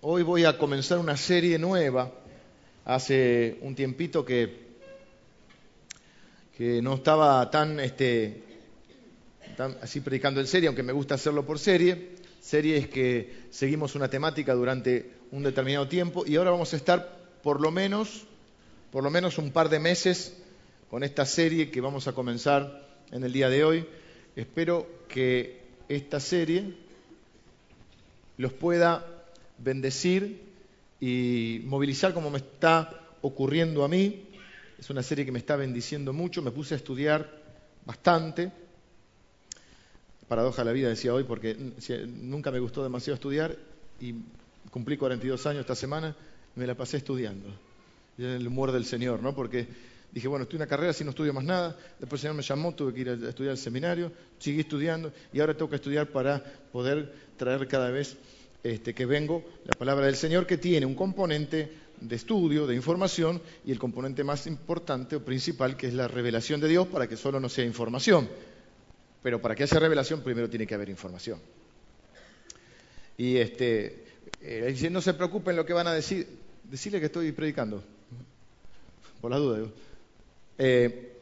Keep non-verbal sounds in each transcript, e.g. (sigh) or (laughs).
Hoy voy a comenzar una serie nueva. Hace un tiempito que, que no estaba tan, este, tan así predicando en serie, aunque me gusta hacerlo por serie. Serie es que seguimos una temática durante un determinado tiempo y ahora vamos a estar por lo menos, por lo menos un par de meses con esta serie que vamos a comenzar en el día de hoy. Espero que esta serie los pueda bendecir y movilizar como me está ocurriendo a mí. Es una serie que me está bendiciendo mucho. Me puse a estudiar bastante. Paradoja la vida decía hoy, porque nunca me gustó demasiado estudiar y cumplí 42 años esta semana me la pasé estudiando. En el humor del Señor, ¿no? Porque dije, bueno, estoy en una carrera, si no estudio más nada. Después el Señor me llamó, tuve que ir a estudiar al seminario, seguí estudiando y ahora tengo que estudiar para poder traer cada vez este, que vengo la palabra del Señor que tiene un componente de estudio, de información y el componente más importante o principal que es la revelación de Dios para que solo no sea información. Pero para que haya revelación primero tiene que haber información. Y este, eh, no se preocupen lo que van a decir, decirle que estoy predicando, por la duda. Eh,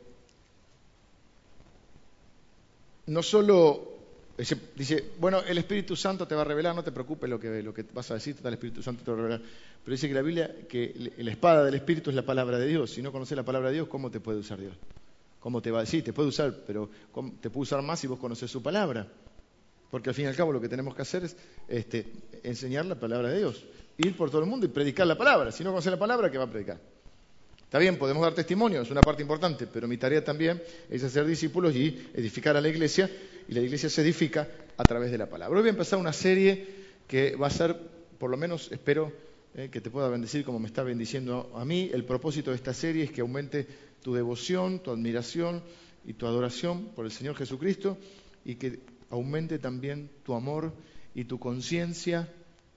no solo Dice, bueno, el Espíritu Santo te va a revelar, no te preocupes lo que, lo que vas a decir, el Espíritu Santo te va a revelar. Pero dice que la Biblia, que la espada del Espíritu es la palabra de Dios. Si no conoces la palabra de Dios, ¿cómo te puede usar Dios? ¿Cómo te va a decir? Te puede usar, pero te puede usar más si vos conoces su palabra. Porque al fin y al cabo lo que tenemos que hacer es este, enseñar la palabra de Dios. Ir por todo el mundo y predicar la palabra. Si no conoces la palabra, ¿qué va a predicar? Está bien, podemos dar testimonio, es una parte importante, pero mi tarea también es hacer discípulos y edificar a la iglesia, y la iglesia se edifica a través de la palabra. Hoy voy a empezar una serie que va a ser, por lo menos espero eh, que te pueda bendecir como me está bendiciendo a mí. El propósito de esta serie es que aumente tu devoción, tu admiración y tu adoración por el Señor Jesucristo y que aumente también tu amor y tu conciencia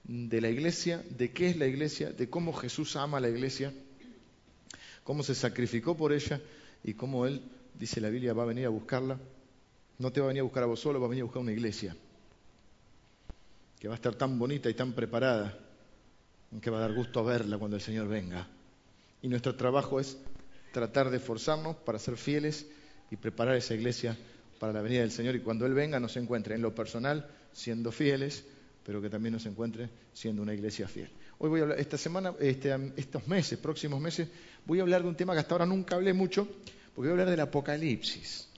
de la iglesia, de qué es la iglesia, de cómo Jesús ama a la iglesia cómo se sacrificó por ella y cómo Él, dice la Biblia, va a venir a buscarla. No te va a venir a buscar a vos solo, va a venir a buscar una iglesia que va a estar tan bonita y tan preparada que va a dar gusto a verla cuando el Señor venga. Y nuestro trabajo es tratar de esforzarnos para ser fieles y preparar esa iglesia para la venida del Señor y cuando Él venga nos encuentre en lo personal siendo fieles, pero que también nos encuentre siendo una iglesia fiel. Hoy voy a hablar, esta semana, este, estos meses, próximos meses, voy a hablar de un tema que hasta ahora nunca hablé mucho, porque voy a hablar del Apocalipsis.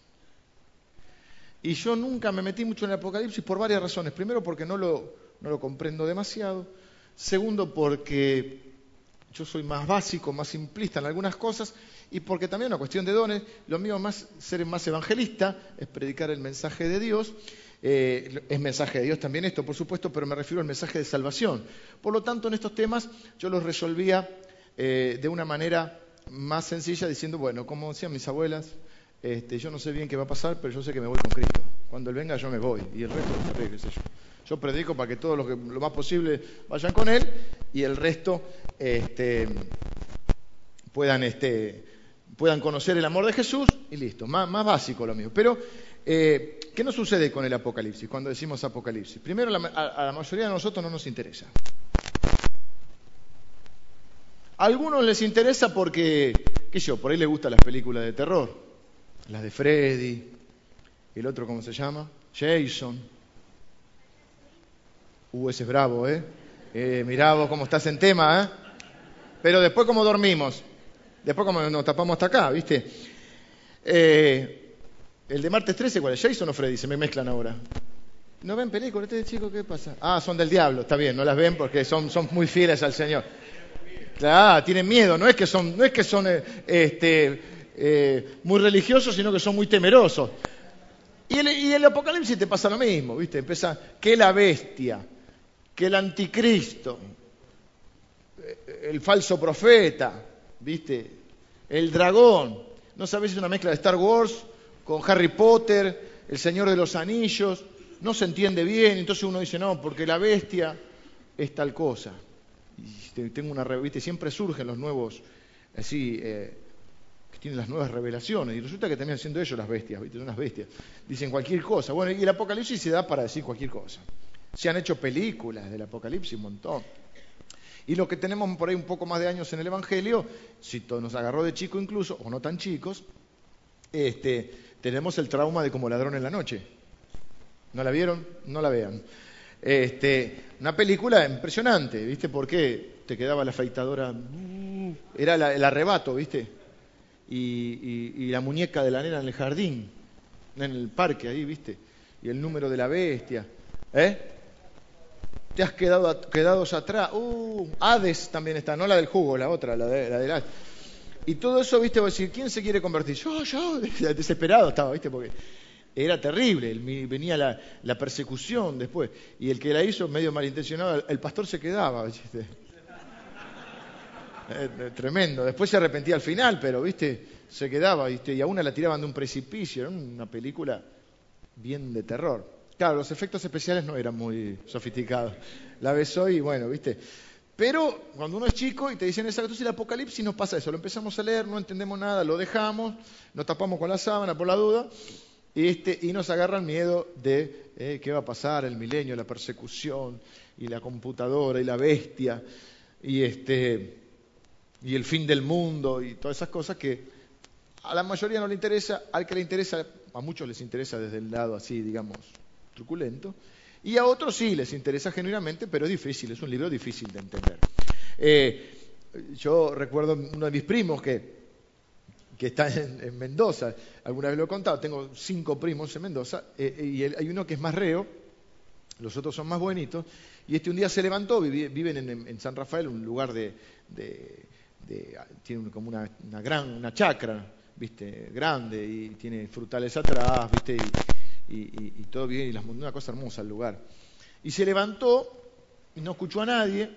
Y yo nunca me metí mucho en el Apocalipsis por varias razones. Primero, porque no lo, comprendo demasiado. Segundo, porque yo soy más básico, más simplista en algunas cosas. Y porque también es una cuestión de dones. Lo mío más ser más evangelista, es predicar el mensaje de Dios. Eh, es mensaje de Dios también esto, por supuesto, pero me refiero al mensaje de salvación. Por lo tanto, en estos temas yo los resolvía eh, de una manera más sencilla, diciendo, bueno, como decían mis abuelas, este, yo no sé bien qué va a pasar, pero yo sé que me voy con Cristo. Cuando Él venga yo me voy y el resto qué sé yo. Yo predico para que todos los que lo más posible vayan con Él y el resto este, puedan, este, puedan conocer el amor de Jesús y listo. Más, básico lo mío. Pero eh, ¿Qué nos sucede con el Apocalipsis cuando decimos Apocalipsis? Primero, a, la mayoría de nosotros no nos interesa. A algunos les interesa porque, qué sé yo, por ahí les gustan las películas de terror, las de Freddy, el otro, ¿cómo se llama? Jason. Uh, ese es bravo, ¿eh? eh mirá vos cómo estás en tema, ¿eh? Pero después, ¿cómo dormimos? Después, ¿cómo nos tapamos hasta acá, viste? Eh, el de martes 13, ¿cuál es? ¿Jason o Freddy? Se me mezclan ahora. ¿No ven películas ustedes, chicos? ¿Qué pasa? Ah, son del diablo, está bien, no las ven porque son, son muy fieles al Señor. Claro, tienen miedo, no es que son, no es que son eh, este, eh, muy religiosos, sino que son muy temerosos. Y el, el Apocalipsis te pasa lo mismo, ¿viste? Empieza que la bestia, que el anticristo, el falso profeta, ¿viste? El dragón. ¿No sabes si es una mezcla de Star Wars con Harry Potter, El Señor de los Anillos, no se entiende bien, entonces uno dice, no, porque la bestia es tal cosa. Y tengo una revista, siempre surgen los nuevos, así, eh, tienen las nuevas revelaciones, y resulta que también siendo ellos las bestias, ¿viste? son bestias, dicen cualquier cosa. Bueno, y el Apocalipsis se da para decir cualquier cosa. Se han hecho películas del Apocalipsis un montón. Y lo que tenemos por ahí un poco más de años en el Evangelio, si nos agarró de chico incluso, o no tan chicos, este, tenemos el trauma de como ladrón en la noche. ¿No la vieron? No la vean. Este, una película impresionante, ¿viste? Porque te quedaba la afeitadora, era el arrebato, ¿viste? Y, la muñeca de la nena en el jardín, en el parque ahí, ¿viste? Y el número de la bestia, ¿eh? Te has quedado quedados atrás. Uh, Hades también está, no la del jugo, la otra, la de la, de Y todo eso, ¿viste? Vos decir, ¿quién se quiere convertir? Yo, yo, (laughs) desesperado estaba, ¿viste? Porque era terrible, venía la, persecución después. Y el que la hizo, medio malintencionado, el pastor se quedaba. ¿viste? Eh, tremendo. Después se arrepentía al final, pero, viste, se quedaba, viste, y a una la tiraban de un precipicio. Era una película bien de terror. Claro, los efectos especiales no eran muy sofisticados. La ves hoy y bueno, viste. Pero cuando uno es chico y te dicen esa cosa, el apocalipsis nos pasa eso. Lo empezamos a leer, no entendemos nada, lo dejamos, nos tapamos con la sábana por la duda y, este, y nos agarra el miedo de eh, qué va a pasar, el milenio, la persecución y la computadora y la bestia y este y el fin del mundo y todas esas cosas que a la mayoría no le interesa, al que le interesa, a muchos les interesa desde el lado así, digamos, truculento, y a otros sí les interesa genuinamente, pero es difícil, es un libro difícil de entender. Eh, yo recuerdo uno de mis primos que, que está en, Mendoza, alguna vez lo he contado, tengo cinco primos en Mendoza, eh, y hay uno que es más reo, los otros son más buenitos, y este un día se levantó, viven en, San Rafael, un lugar de tiene como una, gran, una chacra, ¿viste? Grande y tiene frutales atrás, ¿viste? Y, todo bien, y las, una cosa hermosa el lugar. Y se levantó y no escuchó a nadie.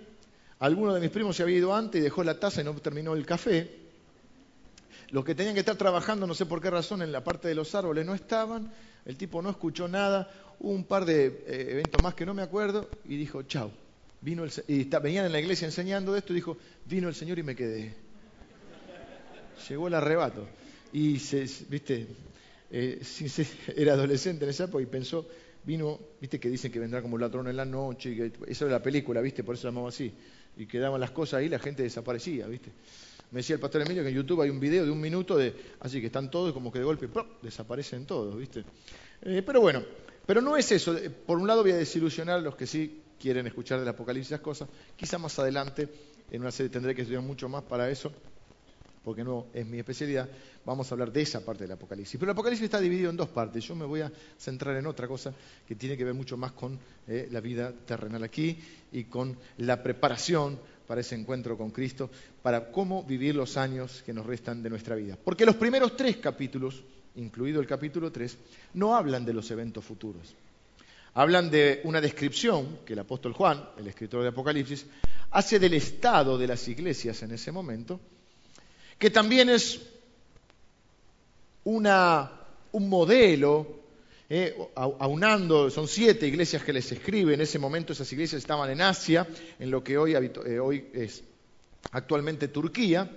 Alguno de mis primos se había ido antes y dejó la taza y no terminó el café. Los que tenían que estar trabajando, no sé por qué razón, en la parte de los árboles no estaban. El tipo no escuchó nada. Hubo un par de eh, eventos más que no me acuerdo y dijo, chao Vino el, y venían en la iglesia enseñando esto y dijo, vino el Señor y me quedé. Llegó el arrebato. Y, viste, eh, (laughs) era adolescente en esa época y pensó, vino, viste que dicen que vendrá como ladrón en la noche, y eso era la película, viste, por eso se llamaba así. Y quedaban las cosas ahí, la gente desaparecía, viste. Me decía el pastor Emilio que en YouTube hay un video de un minuto de, así que están todos como que de golpe desaparecen todos, viste. Eh, pero bueno, pero no es eso. Por un lado voy a desilusionar los que sí quieren escuchar del Apocalipsis las cosas. Quizá más adelante, en una serie tendré que estudiar mucho más para eso, porque no es mi especialidad. Vamos a hablar de esa parte del Apocalipsis. Pero el Apocalipsis está dividido en dos partes. Yo me voy a centrar en otra cosa que tiene que ver mucho más con eh, la vida terrenal aquí y con la preparación para ese encuentro con Cristo, para cómo vivir los años que nos restan de nuestra vida. Porque los primeros tres capítulos, incluido el capítulo 3, no hablan de los eventos futuros hablan de una descripción que el apóstol Juan, el escritor de Apocalipsis, hace del estado de las iglesias en ese momento, que también es una, un modelo, eh, aunando, son siete iglesias que les escribe, en ese momento esas iglesias estaban en Asia, en lo que hoy, eh, hoy es actualmente Turquía,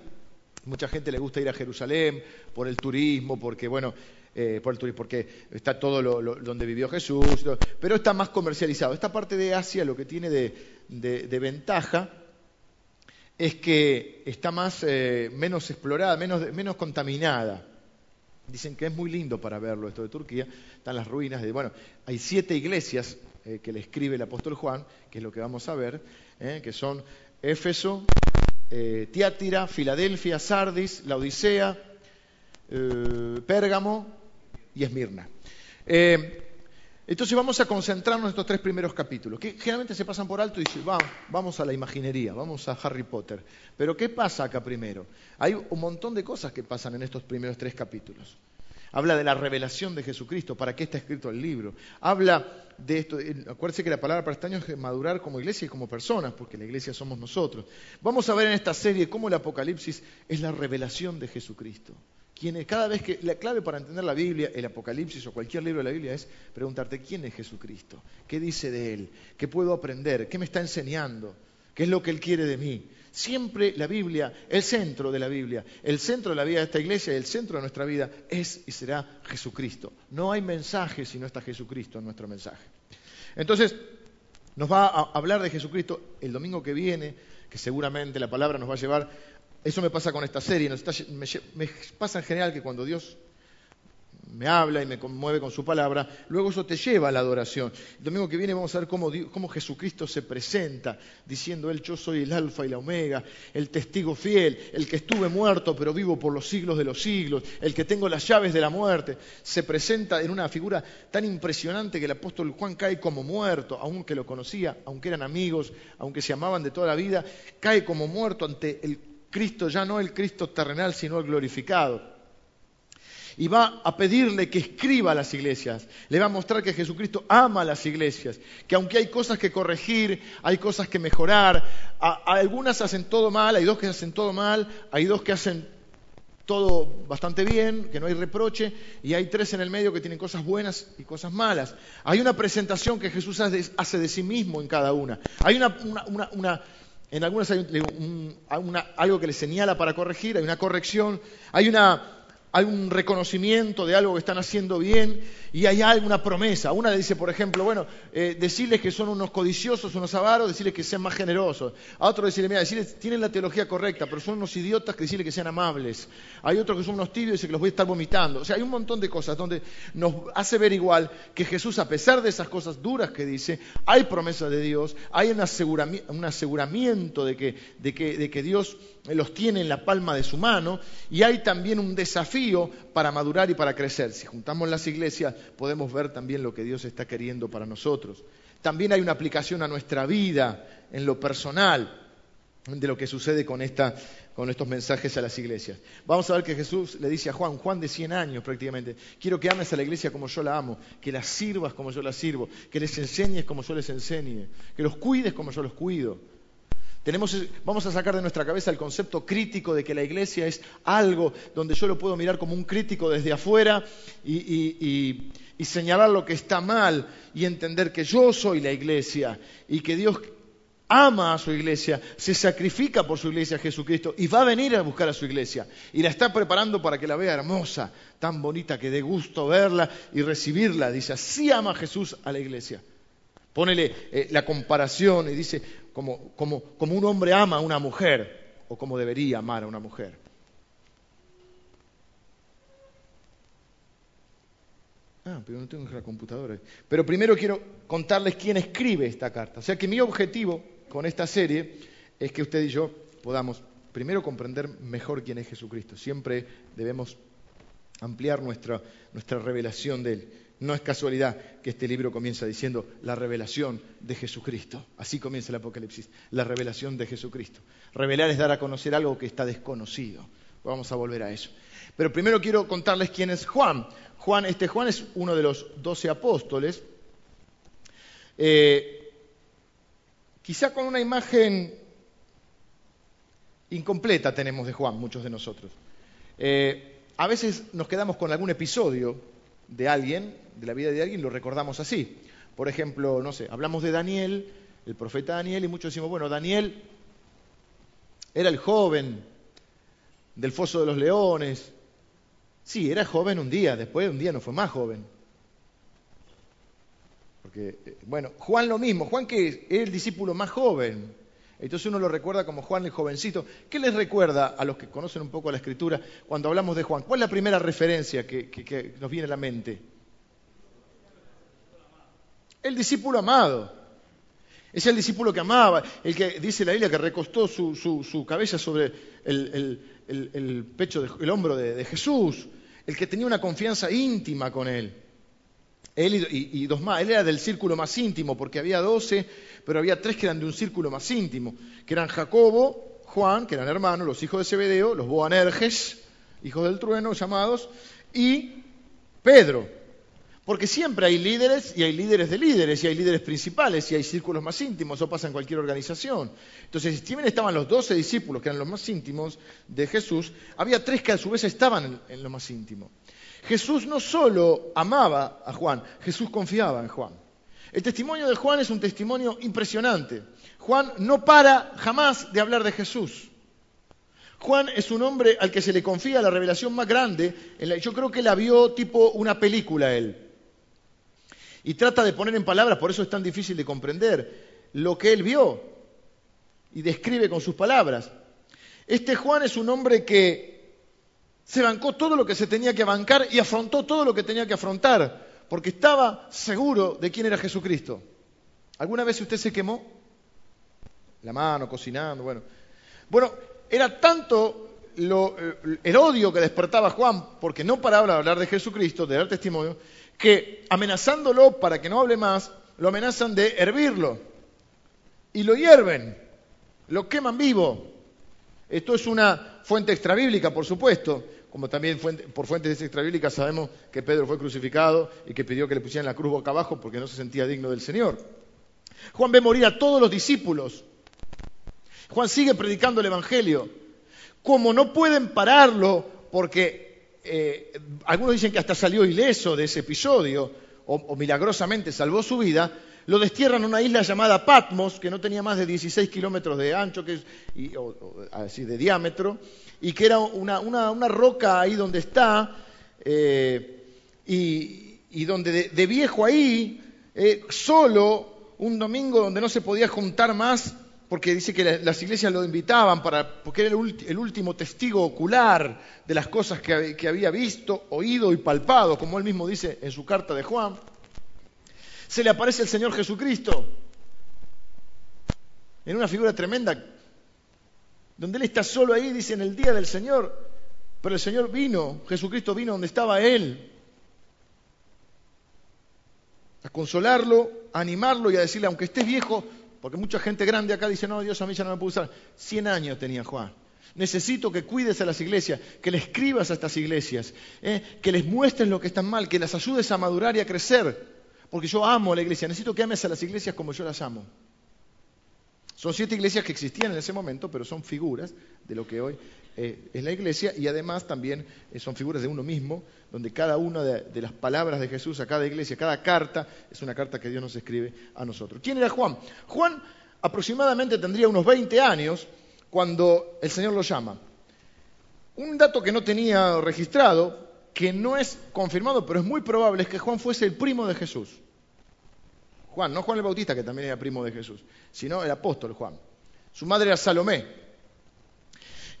mucha gente le gusta ir a Jerusalén por el turismo, porque bueno, eh, por el turismo, porque está todo lo, donde vivió Jesús, pero está más comercializado. Esta parte de Asia lo que tiene de, ventaja es que está más, eh, menos explorada, menos, menos contaminada. Dicen que es muy lindo para verlo esto de Turquía. Están las ruinas de, bueno, hay siete iglesias eh, que le escribe el apóstol Juan, que es lo que vamos a ver, que son Éfeso, Tiátira, Filadelfia, Sardis, la Odisea, Pérgamo y Esmirna. Eh, entonces vamos a concentrarnos en estos tres primeros capítulos, que generalmente se pasan por alto y dicen, vamos, vamos a la imaginería, vamos a Harry Potter. Pero ¿qué pasa acá primero? Hay un montón de cosas que pasan en estos primeros tres capítulos. Habla de la revelación de Jesucristo, para qué está escrito el libro. Habla de esto, eh, acuérdense que la palabra para este año es madurar como iglesia y como personas, porque la iglesia somos nosotros. Vamos a ver en esta serie cómo el Apocalipsis es la revelación de Jesucristo cada vez que la clave para entender la Biblia, el Apocalipsis o cualquier libro de la Biblia es preguntarte quién es Jesucristo, qué dice de él, qué puedo aprender, qué me está enseñando, qué es lo que él quiere de mí. Siempre la Biblia, el centro de la Biblia, el centro de la vida de esta iglesia, el centro de nuestra vida es y será Jesucristo. No hay mensaje si no está Jesucristo en nuestro mensaje. Entonces, nos va a hablar de Jesucristo el domingo que viene, que seguramente la palabra nos va a llevar. Eso me pasa con esta serie, me pasa en general que cuando Dios me habla y me conmueve con su palabra, luego eso te lleva a la adoración. El domingo que viene vamos a ver cómo, cómo, Jesucristo se presenta, diciendo Él, yo soy el alfa y la omega, el testigo fiel, el que estuve muerto pero vivo por los siglos de los siglos, el que tengo las llaves de la muerte. Se presenta en una figura tan impresionante que el apóstol Juan cae como muerto, aunque lo conocía, aunque eran amigos, aunque se amaban de toda la vida, cae como muerto ante el Cristo, ya no el Cristo terrenal, sino el glorificado y va a pedirle que escriba a las iglesias. Le va a mostrar que Jesucristo ama a las iglesias, que aunque hay cosas que corregir, hay cosas que mejorar, algunas hacen todo mal, hay dos que hacen todo mal, hay dos que hacen todo bastante bien, que no hay reproche, y hay tres en el medio que tienen cosas buenas y cosas malas. Hay una presentación que Jesús hace de sí mismo en cada una. Hay una, en algunas hay algo que le señala para corregir, hay una corrección, hay una hay un reconocimiento de algo que están haciendo bien y hay alguna promesa. Una le dice, por ejemplo, bueno, eh, decirles que son unos codiciosos, unos avaros, decirles que sean más generosos. A otro decirle, mira, decirles, tienen la teología correcta, pero son unos idiotas que decirles que sean amables. Hay otros que son unos tibios y dice que los voy a estar vomitando. O sea, hay un montón de cosas donde nos hace ver igual que Jesús, a pesar de esas cosas duras que dice, hay promesas de Dios, hay un aseguramiento de que Dios los tiene en la palma de su mano y hay también un desafío para madurar y para crecer. Si juntamos las iglesias podemos ver también lo que Dios está queriendo para nosotros. También hay una aplicación a nuestra vida en lo personal de lo que sucede con, esta, con estos mensajes a las iglesias. Vamos a ver que Jesús le dice a Juan, Juan de 100 años prácticamente, quiero que ames a la iglesia como yo la amo, que la sirvas como yo la sirvo, que les enseñes como yo les enseñe, que los cuides como yo los cuido vamos a sacar de nuestra cabeza el concepto crítico de que la iglesia es algo donde yo lo puedo mirar como un crítico desde afuera y, señalar lo que está mal y entender que yo soy la iglesia y que Dios ama a su iglesia, se sacrifica por su iglesia Jesucristo y va a venir a buscar a su iglesia y la está preparando para que la vea hermosa, tan bonita que dé gusto verla y recibirla. Dice, así ama Jesús a la iglesia. Pónele eh, la comparación y dice, como, como, un hombre ama a una mujer, o como debería amar a una mujer. Ah, pero no tengo la computadora. Pero primero quiero contarles quién escribe esta carta. O sea que mi objetivo con esta serie es que usted y yo podamos primero comprender mejor quién es Jesucristo. Siempre debemos ampliar nuestra, nuestra revelación de Él. No es casualidad que este libro comienza diciendo la revelación de Jesucristo. Así comienza el Apocalipsis, la revelación de Jesucristo. Revelar es dar a conocer algo que está desconocido. Vamos a volver a eso. Pero primero quiero contarles quién es Juan. Juan, este Juan es uno de los doce apóstoles. Eh, quizá con una imagen incompleta tenemos de Juan, muchos de nosotros. Eh, a veces nos quedamos con algún episodio de alguien, de la vida de alguien, lo recordamos así. Por ejemplo, no sé, hablamos de Daniel, el profeta Daniel, y muchos decimos, bueno, Daniel era el joven del foso de los leones. Sí, era joven un día, después un día no fue más joven. Porque, eh, bueno, Juan lo mismo, Juan que es el discípulo más joven. Entonces uno lo recuerda como Juan el jovencito. ¿Qué les recuerda a los que conocen un poco la escritura cuando hablamos de Juan? ¿Cuál es la primera referencia que, nos viene a la mente? El discípulo amado. Es el discípulo que amaba, el que dice la Biblia que recostó su, cabeza sobre el, pecho, el hombro de, Jesús, el que tenía una confianza íntima con él. Él y, dos más, él era del círculo más íntimo, porque había doce, pero había tres que eran de un círculo más íntimo, que eran Jacobo, Juan, que eran hermanos, los hijos de Zebedeo, los Boanerges, hijos del trueno llamados, y Pedro. Porque siempre hay líderes y hay líderes de líderes y hay líderes principales y hay círculos más íntimos, eso pasa en cualquier organización. Entonces, si bien estaban los doce discípulos, que eran los más íntimos de Jesús, había tres que a su vez estaban en lo más íntimo. Jesús no solo amaba a Juan, Jesús confiaba en Juan. El testimonio de Juan es un testimonio impresionante. Juan no para jamás de hablar de Jesús. Juan es un hombre al que se le confía la revelación más grande. Yo creo que la vio tipo una película él. Y trata de poner en palabras, por eso es tan difícil de comprender, lo que él vio y describe con sus palabras. Este Juan es un hombre que se bancó todo lo que se tenía que bancar y afrontó todo lo que tenía que afrontar, porque estaba seguro de quién era Jesucristo. ¿Alguna vez usted se quemó? La mano, cocinando, bueno. Bueno, era tanto el odio que despertaba Juan, porque no paraba de hablar de Jesucristo, de dar testimonio, que amenazándolo para que no hable más, lo amenazan de hervirlo. Y lo hierven, lo queman vivo. Esto es una fuente extrabíblica, por supuesto, como también por fuentes extrabíblicas sabemos que Pedro fue crucificado y que pidió que le pusieran la cruz boca abajo porque no se sentía digno del Señor. Juan ve morir a todos los discípulos. Juan sigue predicando el Evangelio. Como no pueden pararlo porque eh, algunos dicen que hasta salió ileso de ese episodio o, milagrosamente salvó su vida, lo destierran a una isla llamada Patmos, que no tenía más de 16 kilómetros de ancho que y, así de diámetro, y que era una, roca ahí donde está, eh, y, donde de, viejo ahí, eh, solo, un domingo donde no se podía juntar más, porque dice que las iglesias lo invitaban para, porque era el, último testigo ocular de las cosas que, que, había visto, oído y palpado, como él mismo dice en su carta de Juan. Se le aparece el Señor Jesucristo en una figura tremenda, donde él está solo ahí, dice en el día del Señor, pero el Señor vino, Jesucristo vino donde estaba él, a consolarlo, a animarlo y a decirle, aunque estés viejo, porque mucha gente grande acá dice, no, Dios a mí ya no me puede usar. Cien años tenía Juan. Necesito que cuides a las iglesias, que le escribas a estas iglesias, ¿eh? que les muestres lo que están mal, que las ayudes a madurar y a crecer. Porque yo amo la iglesia. Necesito que ames a las iglesias como yo las amo. Son siete iglesias que existían en ese momento, pero son figuras de lo que hoy eh, es la iglesia y además también eh, son figuras de uno mismo, donde cada una de, las palabras de Jesús a cada iglesia, cada carta, es una carta que Dios nos escribe a nosotros. ¿Quién era Juan? Juan aproximadamente tendría unos 20 años cuando el Señor lo llama. Un dato que no tenía registrado, que no es confirmado, pero es muy probable, es que Juan fuese el primo de Jesús. Juan, no Juan el Bautista, que también era primo de Jesús, sino el apóstol Juan. Su madre era Salomé.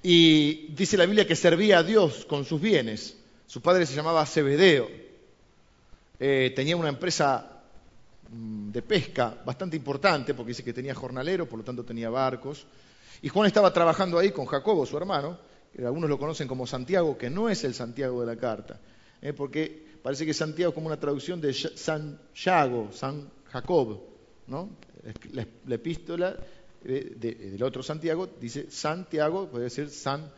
Y dice la Biblia que servía a Dios con sus bienes. Su padre se llamaba Zebedeo. Eh, tenía una empresa mm, de pesca bastante importante, porque dice que tenía jornalero, por lo tanto tenía barcos. Y Juan estaba trabajando ahí con Jacobo, su hermano, algunos lo conocen como Santiago, que no es el Santiago de la carta, eh, porque parece que Santiago es como una traducción de San Yago, San Jacob, ¿no? La, epístola eh, del otro Santiago dice Santiago, puede ser San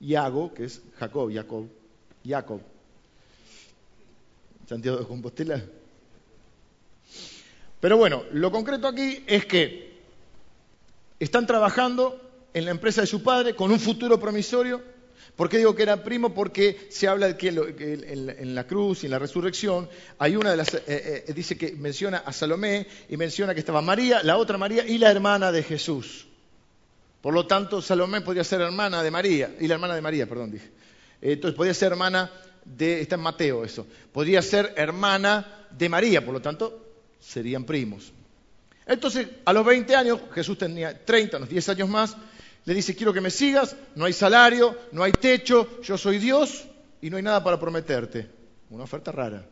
Iago, que es Jacob, Jacob, Jacob. Santiago de Compostela. Pero bueno, lo concreto aquí es que están trabajando en la empresa de su padre con un futuro promisorio ¿Por qué digo que era primo? Porque se habla de que, en, la cruz y en la resurrección hay una de las, eh, eh, dice que menciona a Salomé y menciona que estaba María, la otra María y la hermana de Jesús. Por lo tanto, Salomé podía ser hermana de María, y la hermana de María, perdón, dije. Entonces, podía ser hermana de, está en Mateo eso, podría ser hermana de María, por lo tanto, serían primos. Entonces, a los 20 años, Jesús tenía 30, unos 10 años más, le dice, quiero que me sigas, no hay salario, no hay techo, yo soy Dios y no hay nada para prometerte. Una oferta rara.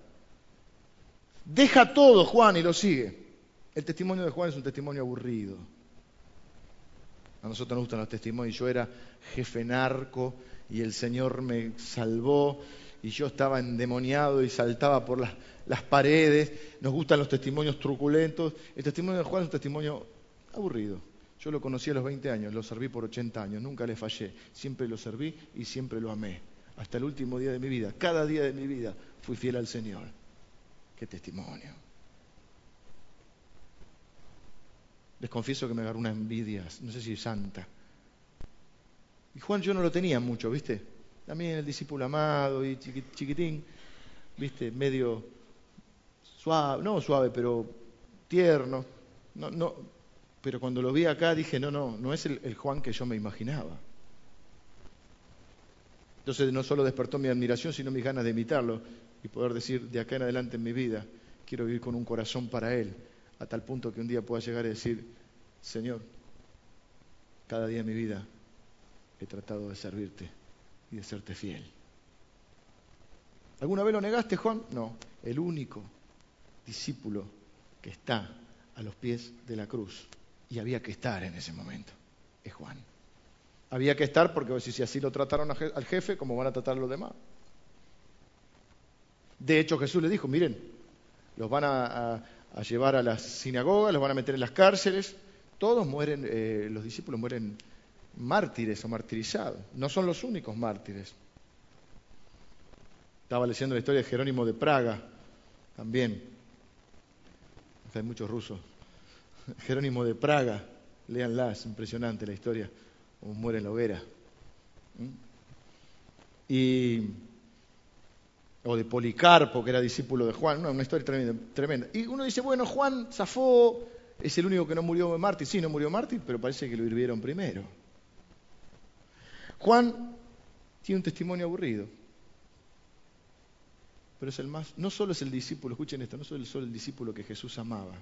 Deja todo, Juan, y lo sigue. El testimonio de Juan es un testimonio aburrido. A nosotros nos gustan los testimonios. Yo era jefe narco y el Señor me salvó y yo estaba endemoniado y saltaba por las, las paredes. Nos gustan los testimonios truculentos. El testimonio de Juan es un testimonio aburrido. Yo lo conocí a los 20 años, lo serví por 80 años, nunca le fallé, siempre lo serví y siempre lo amé, hasta el último día de mi vida. Cada día de mi vida fui fiel al Señor. Qué testimonio. Les confieso que me agarró una envidia, no sé si santa. Y Juan yo no lo tenía mucho, ¿viste? También el discípulo amado y chiquitín, ¿viste? Medio suave, no suave, pero tierno. No, no, pero cuando lo vi acá dije, no, no, no es el, Juan que yo me imaginaba. Entonces no solo despertó mi admiración, sino mis ganas de imitarlo y poder decir de acá en adelante en mi vida, quiero vivir con un corazón para Él, a tal punto que un día pueda llegar a decir, Señor, cada día de mi vida he tratado de servirte y de serte fiel. ¿Alguna vez lo negaste, Juan? No, el único discípulo que está a los pies de la cruz, y había que estar en ese momento, es Juan. Había que estar porque si así lo trataron al jefe, ¿cómo van a tratar a los demás? De hecho, Jesús le dijo, miren, los van a, llevar a las sinagogas, los van a meter en las cárceles, todos mueren, eh, los discípulos mueren mártires o martirizados, no son los únicos mártires. Estaba leyendo la historia de Jerónimo de Praga, también. hay muchos rusos. Jerónimo de Praga, léanla, es impresionante la historia, como muere en la hoguera. ¿Mm? Y, o de Policarpo, que era discípulo de Juan, una historia tremenda, tremenda. Y uno dice, bueno, Juan zafó, es el único que no murió mártir. Sí, no murió mártir, pero parece que lo hirvieron primero. Juan tiene un testimonio aburrido pero es el más, no solo es el discípulo, escuchen esto, no solo es el discípulo que Jesús amaba.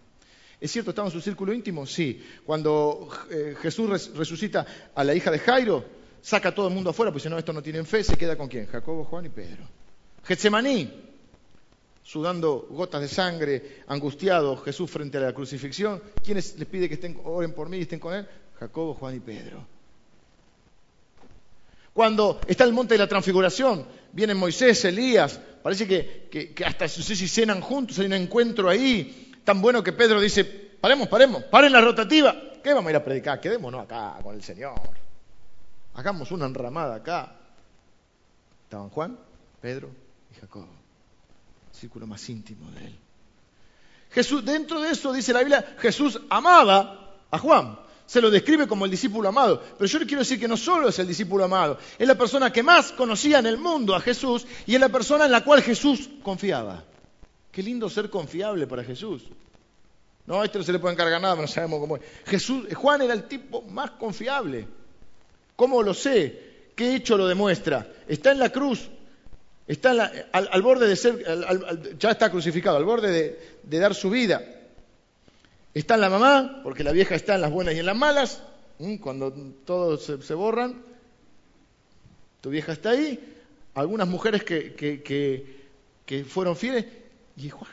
¿Es cierto, estaba en su círculo íntimo? Sí. Cuando eh, Jesús resucita a la hija de Jairo, saca a todo el mundo afuera, pues si no, estos no tienen fe, se queda con quién? Jacobo, Juan y Pedro. Getsemaní, sudando gotas de sangre, angustiado, Jesús frente a la crucifixión. ¿Quiénes les pide que estén, oren por mí y estén con él? Jacobo, Juan y Pedro. Cuando está el monte de la transfiguración, vienen Moisés, Elías, parece que, hasta no sé si cenan juntos, hay un encuentro ahí, tan bueno que Pedro dice, paremos, paremos, paren la rotativa, ¿qué vamos a ir a predicar? Quedémonos acá con el Señor. Hagamos una enramada acá. Estaban Juan, Pedro y Jacob, círculo más íntimo de él. Jesús, dentro de eso dice la Biblia, Jesús amaba a Juan se lo describe como el discípulo amado. Pero yo le quiero decir que no solo es el discípulo amado, es la persona que más conocía en el mundo a Jesús y es la persona en la cual Jesús confiaba. Qué lindo ser confiable para Jesús. No, a este no se le puede encargar nada, no sabemos cómo es. Jesús, Juan era el tipo más confiable. ¿Cómo lo sé? ¿Qué hecho lo demuestra? Está en la cruz, está al, borde de ser, ya está crucificado, al borde de dar su vida. Está en la mamá, porque la vieja está en las buenas y en las malas, cuando todos se, borran. Tu vieja está ahí. Algunas mujeres que, fueron fieles. Y Juan,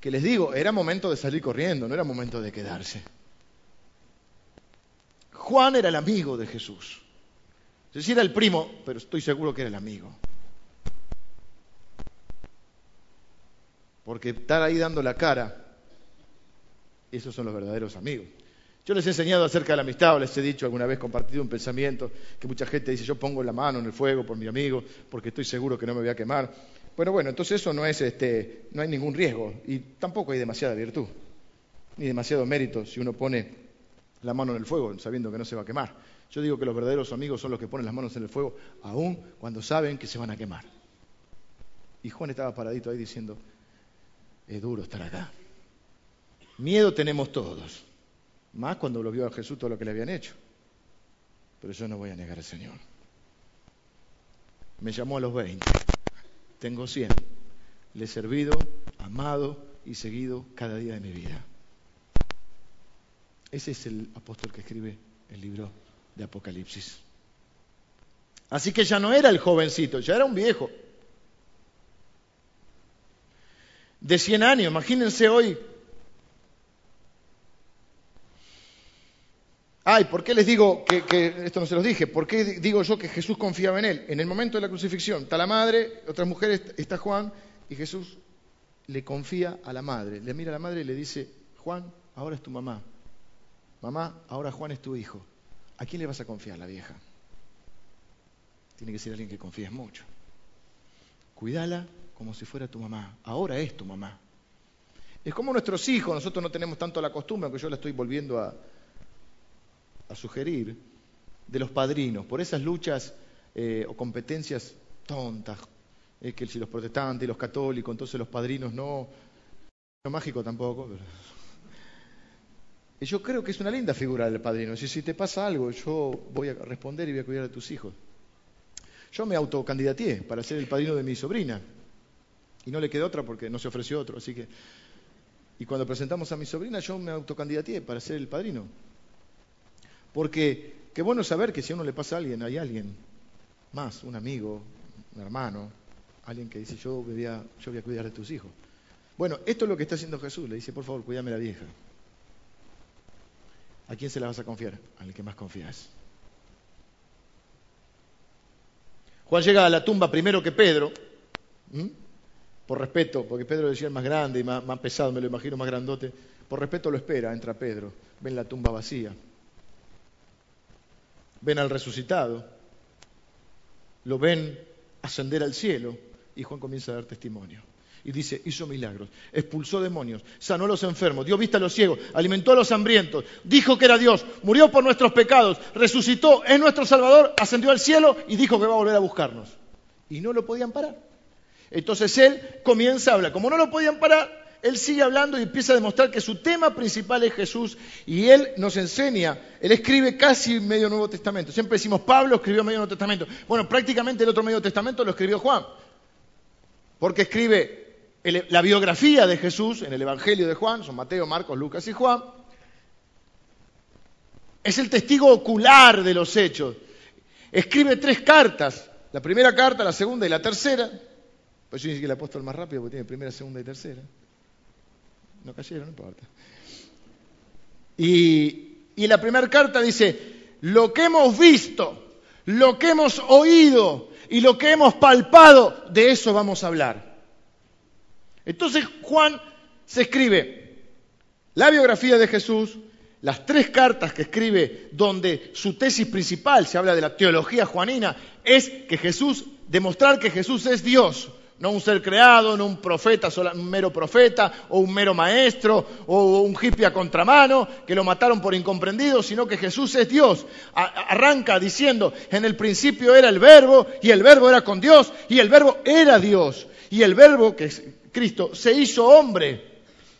que les digo, era momento de salir corriendo, no era momento de quedarse. Juan era el amigo de Jesús. Es decir, era el primo, pero estoy seguro que era el amigo. Porque estar ahí dando la cara esos son los verdaderos amigos. Yo les he enseñado acerca de la amistad, o les he dicho alguna vez, compartido un pensamiento, que mucha gente dice, yo pongo la mano en el fuego por mi amigo, porque estoy seguro que no me voy a quemar. Bueno, bueno, entonces eso no es, este, no hay ningún riesgo, y tampoco hay demasiada virtud, ni demasiado mérito si uno pone la mano en el fuego sabiendo que no se va a quemar. Yo digo que los verdaderos amigos son los que ponen las manos en el fuego, aun cuando saben que se van a quemar. Y Juan estaba paradito ahí diciendo, es duro estar acá. Miedo tenemos todos, más cuando lo vio a Jesús todo lo que le habían hecho. Pero yo no voy a negar al Señor. Me llamó a los 20, tengo 100. Le he servido, amado y seguido cada día de mi vida. Ese es el apóstol que escribe el libro de Apocalipsis. Así que ya no era el jovencito, ya era un viejo. De 100 años, imagínense hoy Ay, ¿por qué les digo que, esto no se los dije? ¿Por qué digo yo que Jesús confiaba en él? En el momento de la crucifixión está la madre, otras mujeres, está Juan, y Jesús le confía a la madre. Le mira a la madre y le dice, Juan, ahora es tu mamá. Mamá, ahora Juan es tu hijo. ¿A quién le vas a confiar, la vieja? Tiene que ser alguien que confíes mucho. Cuídala como si fuera tu mamá. Ahora es tu mamá. Es como nuestros hijos, nosotros no tenemos tanto la costumbre, aunque yo la estoy volviendo a, a sugerir de los padrinos, por esas luchas eh, o competencias tontas, es que si los protestantes y los católicos, entonces los padrinos no, no mágico tampoco. Y yo creo que es una linda figura del padrino. Si, si te pasa algo, yo voy a responder y voy a cuidar a tus hijos. Yo me autocandidateé para ser el padrino de mi sobrina. Y no le quedó otra porque no se ofreció otro. Así que Y cuando presentamos a mi sobrina, yo me autocandidaté para ser el padrino. Porque qué bueno saber que si a uno le pasa a alguien, hay alguien más, un amigo, un hermano, alguien que dice, yo voy a, yo a cuidar de tus hijos. Bueno, esto es lo que está haciendo Jesús. Le dice, por favor, cuídame la vieja. ¿A quién se la vas a confiar? Al que más confías. Juan llega a la tumba primero que Pedro, por respeto, porque Pedro decía el más grande y más, pesado, me lo imagino más grandote. Por respeto lo espera, entra Pedro, ven la tumba vacía, ven al resucitado, lo ven ascender al cielo y Juan comienza a dar testimonio y dice, hizo milagros, expulsó demonios, sanó a los enfermos, dio vista a los ciegos, alimentó a los hambrientos, dijo que era Dios, murió por nuestros pecados, resucitó, es nuestro Salvador, ascendió al cielo y dijo que va a volver a buscarnos. Y no lo podían parar. Entonces él comienza a hablar. Como no lo podían parar, él sigue hablando y empieza a demostrar que su tema principal es Jesús y él nos enseña, él escribe casi medio Nuevo Testamento. Siempre decimos Pablo escribió medio Nuevo Testamento. Bueno, prácticamente el otro medio Testamento lo escribió Juan, porque escribe la biografía de Jesús en el Evangelio de Juan, son Mateo, Marcos, Lucas y Juan, es el testigo ocular de los hechos. Escribe tres cartas, la primera carta, la segunda y la tercera. Pues yo ni siquiera el más rápido porque tiene primera, segunda y tercera. No cayeron, no importa. Y, y la primera carta dice, lo que hemos visto, lo que hemos oído y lo que hemos palpado, de eso vamos a hablar. Entonces Juan se escribe la biografía de Jesús, las tres cartas que escribe donde su tesis principal, se habla de la teología juanina, es que Jesús, demostrar que Jesús es Dios, no un ser creado, no un profeta, un mero profeta, o un mero maestro, o un hippie a contramano, que lo mataron por incomprendido, sino que Jesús es Dios. arranca diciendo, en el principio era el verbo, y el verbo era con Dios, y el verbo era Dios. Y el verbo, que Cristo se hizo hombre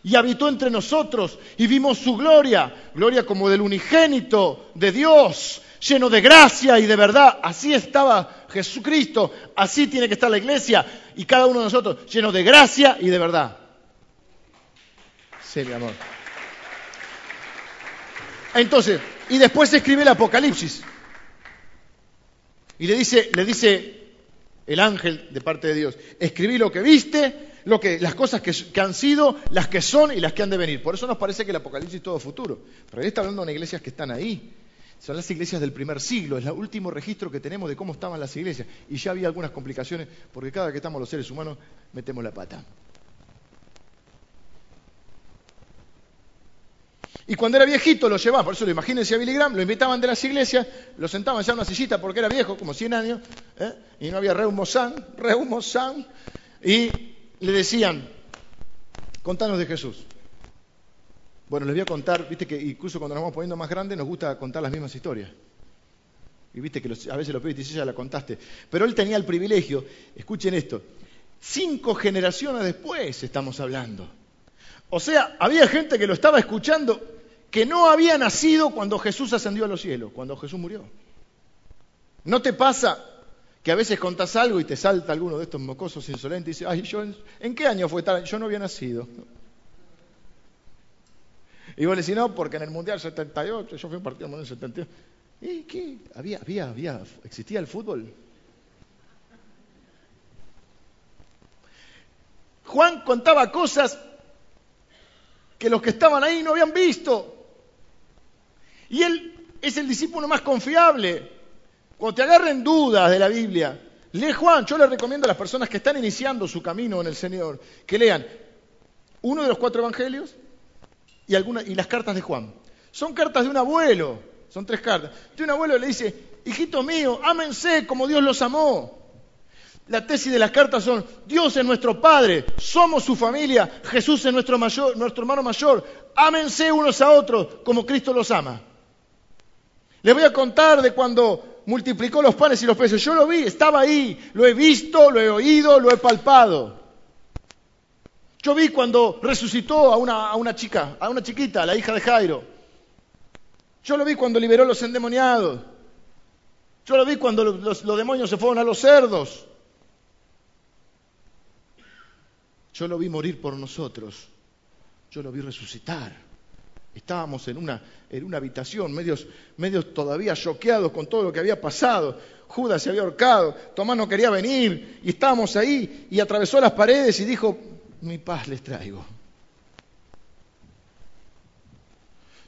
y habitó entre nosotros y vimos su gloria, gloria como del unigénito de Dios, lleno de gracia y de verdad. Así estaba Jesucristo, así tiene que estar la iglesia y cada uno de nosotros, lleno de gracia y de verdad. Sí, mi amor. Entonces, y después se escribe el Apocalipsis. Y le dice, le dice el ángel de parte de Dios, escribí lo que viste, lo que, las cosas que, han sido, las que son y las que han de venir. Por eso nos parece que el Apocalipsis es todo futuro. Pero él está hablando de iglesias que están ahí. Son las iglesias del primer siglo, es el último registro que tenemos de cómo estaban las iglesias. Y ya había algunas complicaciones, porque cada que estamos los seres humanos metemos la pata. Y cuando era viejito lo llevaban, por eso lo imagínense a Billy Graham, lo invitaban de las iglesias, lo sentaban ya en una sillita porque era viejo, como 100 años, ¿eh? y no había reumosan, reumosan, y le decían, contanos de Jesús. Bueno, les voy a contar, viste que incluso cuando nos vamos poniendo más grandes nos gusta contar las mismas historias. Y viste que a veces los pibes dicen, ya la contaste. Pero él tenía el privilegio, escuchen esto, cinco generaciones después estamos hablando. O sea, había gente que lo estaba escuchando que no había nacido cuando Jesús ascendió a los cielos, cuando Jesús murió. ¿No te pasa que a veces contás algo y te salta alguno de estos mocosos insolentes y dice, ay, yo en, qué año fue tal? Yo no había nacido. Y vos le decís, no, porque en el Mundial 78, yo fui a un partido Mundial 78. ¿Y qué? ¿Había, había, había, existía el fútbol? Juan contaba cosas que los que estaban ahí no habían visto. Y él es el discípulo más confiable. Cuando te agarren dudas de la Biblia, lee Juan. Yo le recomiendo a las personas que están iniciando su camino en el Señor que lean uno de los cuatro evangelios y, y las cartas de Juan. Son cartas de un abuelo, son tres cartas. De un abuelo le dice, hijito mío, ámense como Dios los amó. La tesis de las cartas son, Dios es nuestro Padre, somos su familia, Jesús es nuestro, mayor, nuestro hermano mayor, ámense unos a otros como Cristo los ama. Les voy a contar de cuando multiplicó los panes y los peces. Yo lo vi, estaba ahí, lo he visto, lo he oído, lo he palpado. Yo vi cuando resucitó a una, a una chica, a una chiquita, la hija de Jairo. Yo lo vi cuando liberó a los endemoniados. Yo lo vi cuando los, demonios se fueron a los cerdos. Yo lo vi morir por nosotros. yo lo vi resucitar. Estábamos en una, en una habitación, medios, medios todavía choqueados con todo lo que había pasado. Judas se había ahorcado, Tomás no quería venir y estábamos ahí y atravesó las paredes y dijo, mi paz les traigo.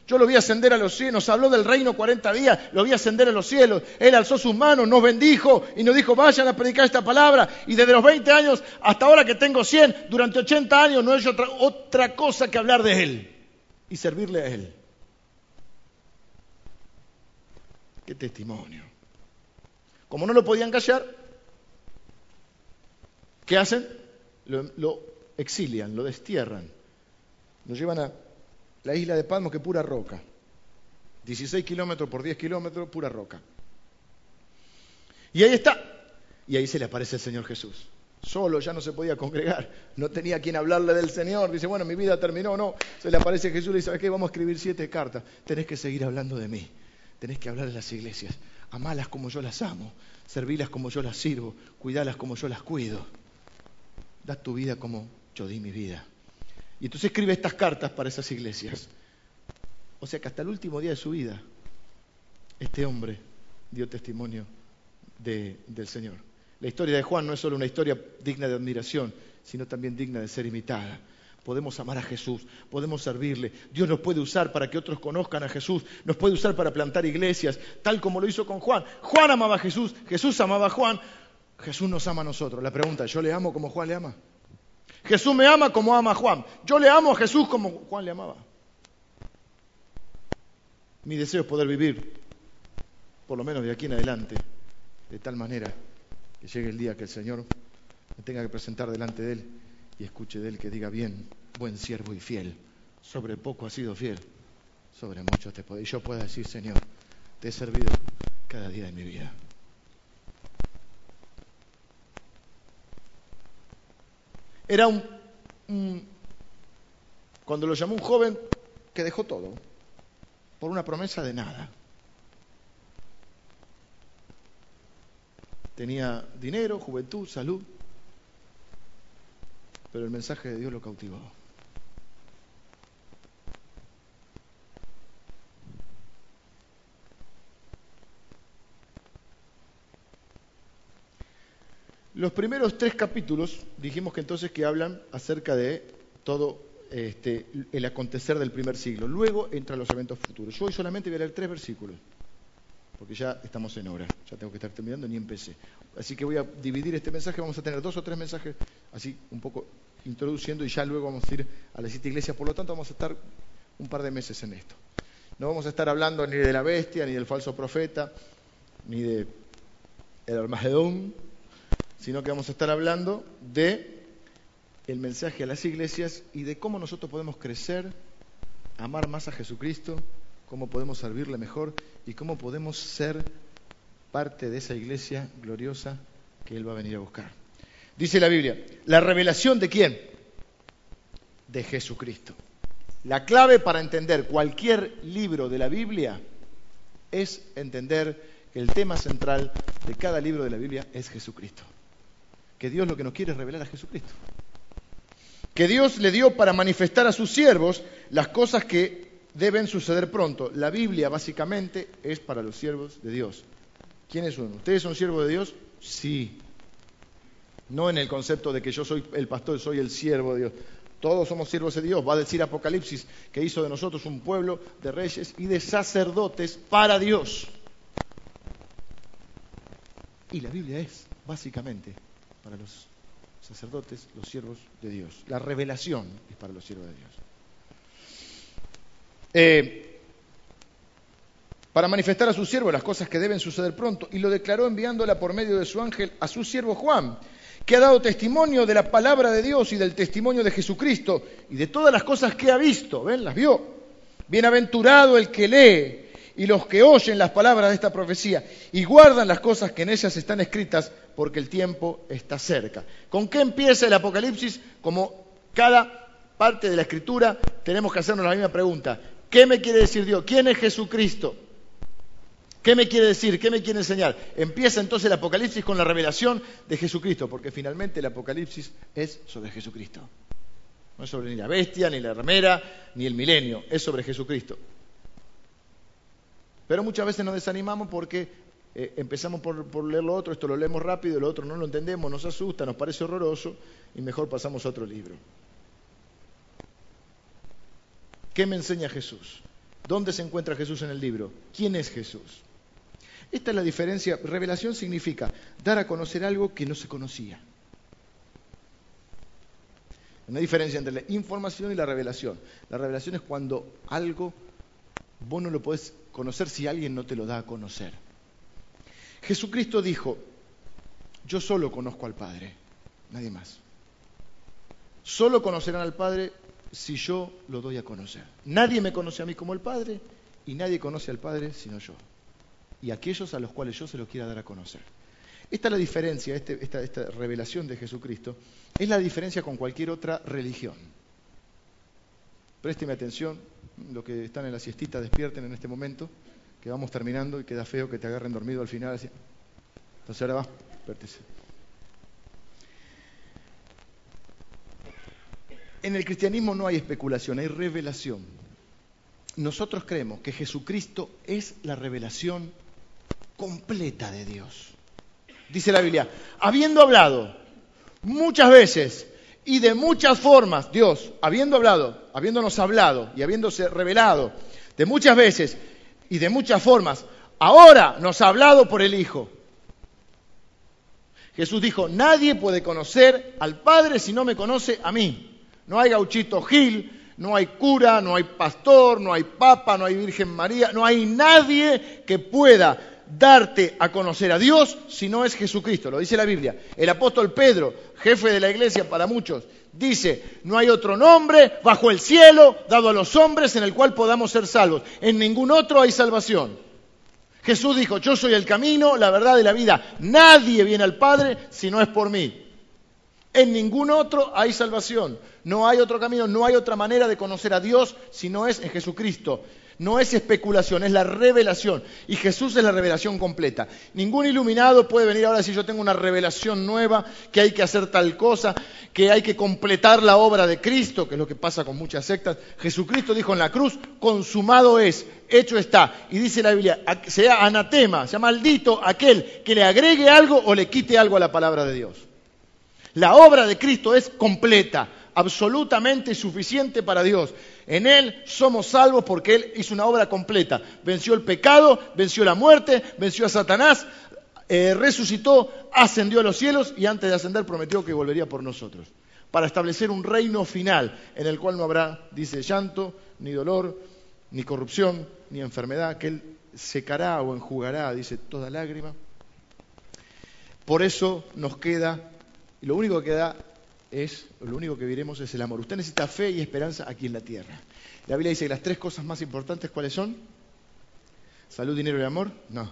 Yo lo vi ascender a los cielos, habló del reino 40 días, lo vi ascender a los cielos. Él alzó sus manos, nos bendijo y nos dijo, vayan a predicar esta palabra. Y desde los 20 años hasta ahora que tengo 100, durante 80 años no he hecho otra, otra cosa que hablar de Él y servirle a Él. Qué testimonio. Como no lo podían callar, ¿qué hacen? Lo exilian, lo destierran, lo llevan a la isla de Palmo, que pura roca. 16 kilómetros por 10 kilómetros, pura roca. Y ahí está. Y ahí se le aparece el Señor Jesús. Solo, ya no se podía congregar, no tenía quien hablarle del Señor. Dice, bueno, mi vida terminó, no. Se le aparece Jesús y le dice, ¿sabes qué? Vamos a escribir siete cartas. Tenés que seguir hablando de mí. Tenés que hablar de las iglesias. Amalas como yo las amo. Servilas como yo las sirvo. Cuidalas como yo las cuido. Da tu vida como yo di mi vida. Y entonces escribe estas cartas para esas iglesias. O sea que hasta el último día de su vida, este hombre dio testimonio del Señor. La historia de Juan no es solo una historia digna de admiración, sino también digna de ser imitada. Podemos amar a Jesús, podemos servirle. Dios nos puede usar para que otros conozcan a Jesús, nos puede usar para plantar iglesias, tal como lo hizo con Juan. Juan amaba a Jesús, Jesús amaba a Juan, Jesús nos ama a nosotros. La pregunta, ¿yo le amo como Juan le ama? Jesús me ama como ama a Juan. Yo le amo a Jesús como Juan le amaba. Mi deseo es poder vivir, por lo menos de aquí en adelante, de tal manera que llegue el día que el Señor me tenga que presentar delante de Él y escuche de Él que diga bien, buen siervo y fiel. Sobre poco has sido fiel, sobre mucho te puedo. Y yo pueda decir, Señor, te he servido cada día de mi vida. Era un, cuando lo llamó un joven que dejó todo por una promesa de nada. Tenía dinero, juventud, salud, pero el mensaje de Dios lo cautivó. Los primeros tres capítulos dijimos que entonces que hablan acerca de todo este, el acontecer del primer siglo. Luego entran los eventos futuros. Yo hoy solamente voy a leer tres versículos, porque ya estamos en hora, ya tengo que estar terminando, ni empecé. Así que voy a dividir este mensaje, vamos a tener dos o tres mensajes, así un poco introduciendo, y ya luego vamos a ir a la cita iglesia. Por lo tanto, vamos a estar un par de meses en esto. No vamos a estar hablando ni de la bestia, ni del falso profeta, ni de el Armagedón, sino que vamos a estar hablando de el mensaje a las iglesias y de cómo nosotros podemos crecer, amar más a Jesucristo, cómo podemos servirle mejor y cómo podemos ser parte de esa iglesia gloriosa que Él va a venir a buscar. Dice la Biblia, la revelación de quién? De Jesucristo. La clave para entender cualquier libro de la Biblia es entender que el tema central de cada libro de la Biblia es Jesucristo que Dios lo que nos quiere es revelar a Jesucristo. Que Dios le dio para manifestar a sus siervos las cosas que deben suceder pronto. La Biblia básicamente es para los siervos de Dios. ¿Quiénes son? ¿Ustedes son siervos de Dios? Sí. No en el concepto de que yo soy el pastor, soy el siervo de Dios. Todos somos siervos de Dios. Va a decir Apocalipsis que hizo de nosotros un pueblo de reyes y de sacerdotes para Dios. Y la Biblia es, básicamente, para los sacerdotes, los siervos de Dios. La revelación es para los siervos de Dios. Eh, para manifestar a su siervo las cosas que deben suceder pronto, y lo declaró enviándola por medio de su ángel a su siervo Juan, que ha dado testimonio de la palabra de Dios y del testimonio de Jesucristo y de todas las cosas que ha visto, ¿ven? Las vio. Bienaventurado el que lee y los que oyen las palabras de esta profecía y guardan las cosas que en ellas están escritas, porque el tiempo está cerca. ¿Con qué empieza el Apocalipsis? Como cada parte de la Escritura, tenemos que hacernos la misma pregunta. ¿Qué me quiere decir Dios? ¿Quién es Jesucristo? ¿Qué me quiere decir? ¿Qué me quiere enseñar? Empieza entonces el Apocalipsis con la revelación de Jesucristo, porque finalmente el Apocalipsis es sobre Jesucristo. No es sobre ni la bestia, ni la ramera, ni el milenio, es sobre Jesucristo. Pero muchas veces nos desanimamos porque eh, empezamos por, por, leer lo otro, esto lo leemos rápido, lo otro no lo entendemos, nos asusta, nos parece horroroso y mejor pasamos a otro libro. ¿Qué me enseña Jesús? ¿Dónde se encuentra Jesús en el libro? ¿Quién es Jesús? Esta es la diferencia. Revelación significa dar a conocer algo que no se conocía. Una diferencia entre la información y la revelación. La revelación es cuando algo vos no lo podés conocer si alguien no te lo da a conocer. Jesucristo dijo, yo solo conozco al Padre, nadie más. Solo conocerán al Padre si yo lo doy a conocer. Nadie me conoce a mí como el Padre y nadie conoce al Padre sino yo. Y aquellos a los cuales yo se lo quiera dar a conocer. Esta es la diferencia, este, esta, esta revelación de Jesucristo, es la diferencia con cualquier otra religión. Présteme atención, los que están en la siestita despierten en este momento, que vamos terminando y queda feo que te agarren dormido al final. Así. Entonces ahora va, vértice. En el cristianismo no hay especulación, hay revelación. Nosotros creemos que Jesucristo es la revelación completa de Dios. Dice la Biblia, habiendo hablado muchas veces y de muchas formas, Dios, habiendo hablado, habiéndonos hablado y habiéndose revelado de muchas veces y de muchas formas, ahora nos ha hablado por el Hijo. Jesús dijo, nadie puede conocer al Padre si no me conoce a mí. No hay gauchito Gil, no hay cura, no hay pastor, no hay papa, no hay Virgen María, no hay nadie que pueda darte a conocer a Dios si no es Jesucristo. Lo dice la Biblia. El apóstol Pedro, jefe de la iglesia para muchos, dice, no hay otro nombre bajo el cielo dado a los hombres en el cual podamos ser salvos. En ningún otro hay salvación. Jesús dijo, yo soy el camino, la verdad y la vida. Nadie viene al Padre si no es por mí. En ningún otro hay salvación. No hay otro camino, no hay otra manera de conocer a Dios si no es en Jesucristo. No es especulación, es la revelación. Y Jesús es la revelación completa. Ningún iluminado puede venir ahora a decir yo tengo una revelación nueva, que hay que hacer tal cosa, que hay que completar la obra de Cristo, que es lo que pasa con muchas sectas. Jesucristo dijo en la cruz, consumado es, hecho está. Y dice la Biblia, sea anatema, sea maldito aquel que le agregue algo o le quite algo a la palabra de Dios. La obra de Cristo es completa, absolutamente suficiente para Dios. En Él somos salvos porque Él hizo una obra completa. Venció el pecado, venció la muerte, venció a Satanás, eh, resucitó, ascendió a los cielos y antes de ascender prometió que volvería por nosotros. Para establecer un reino final en el cual no habrá, dice, llanto, ni dolor, ni corrupción, ni enfermedad, que Él secará o enjugará, dice, toda lágrima. Por eso nos queda y lo único que da es, lo único que veremos es el amor. Usted necesita fe y esperanza aquí en la tierra. La Biblia dice que las tres cosas más importantes, ¿cuáles son? Salud, dinero y amor. No.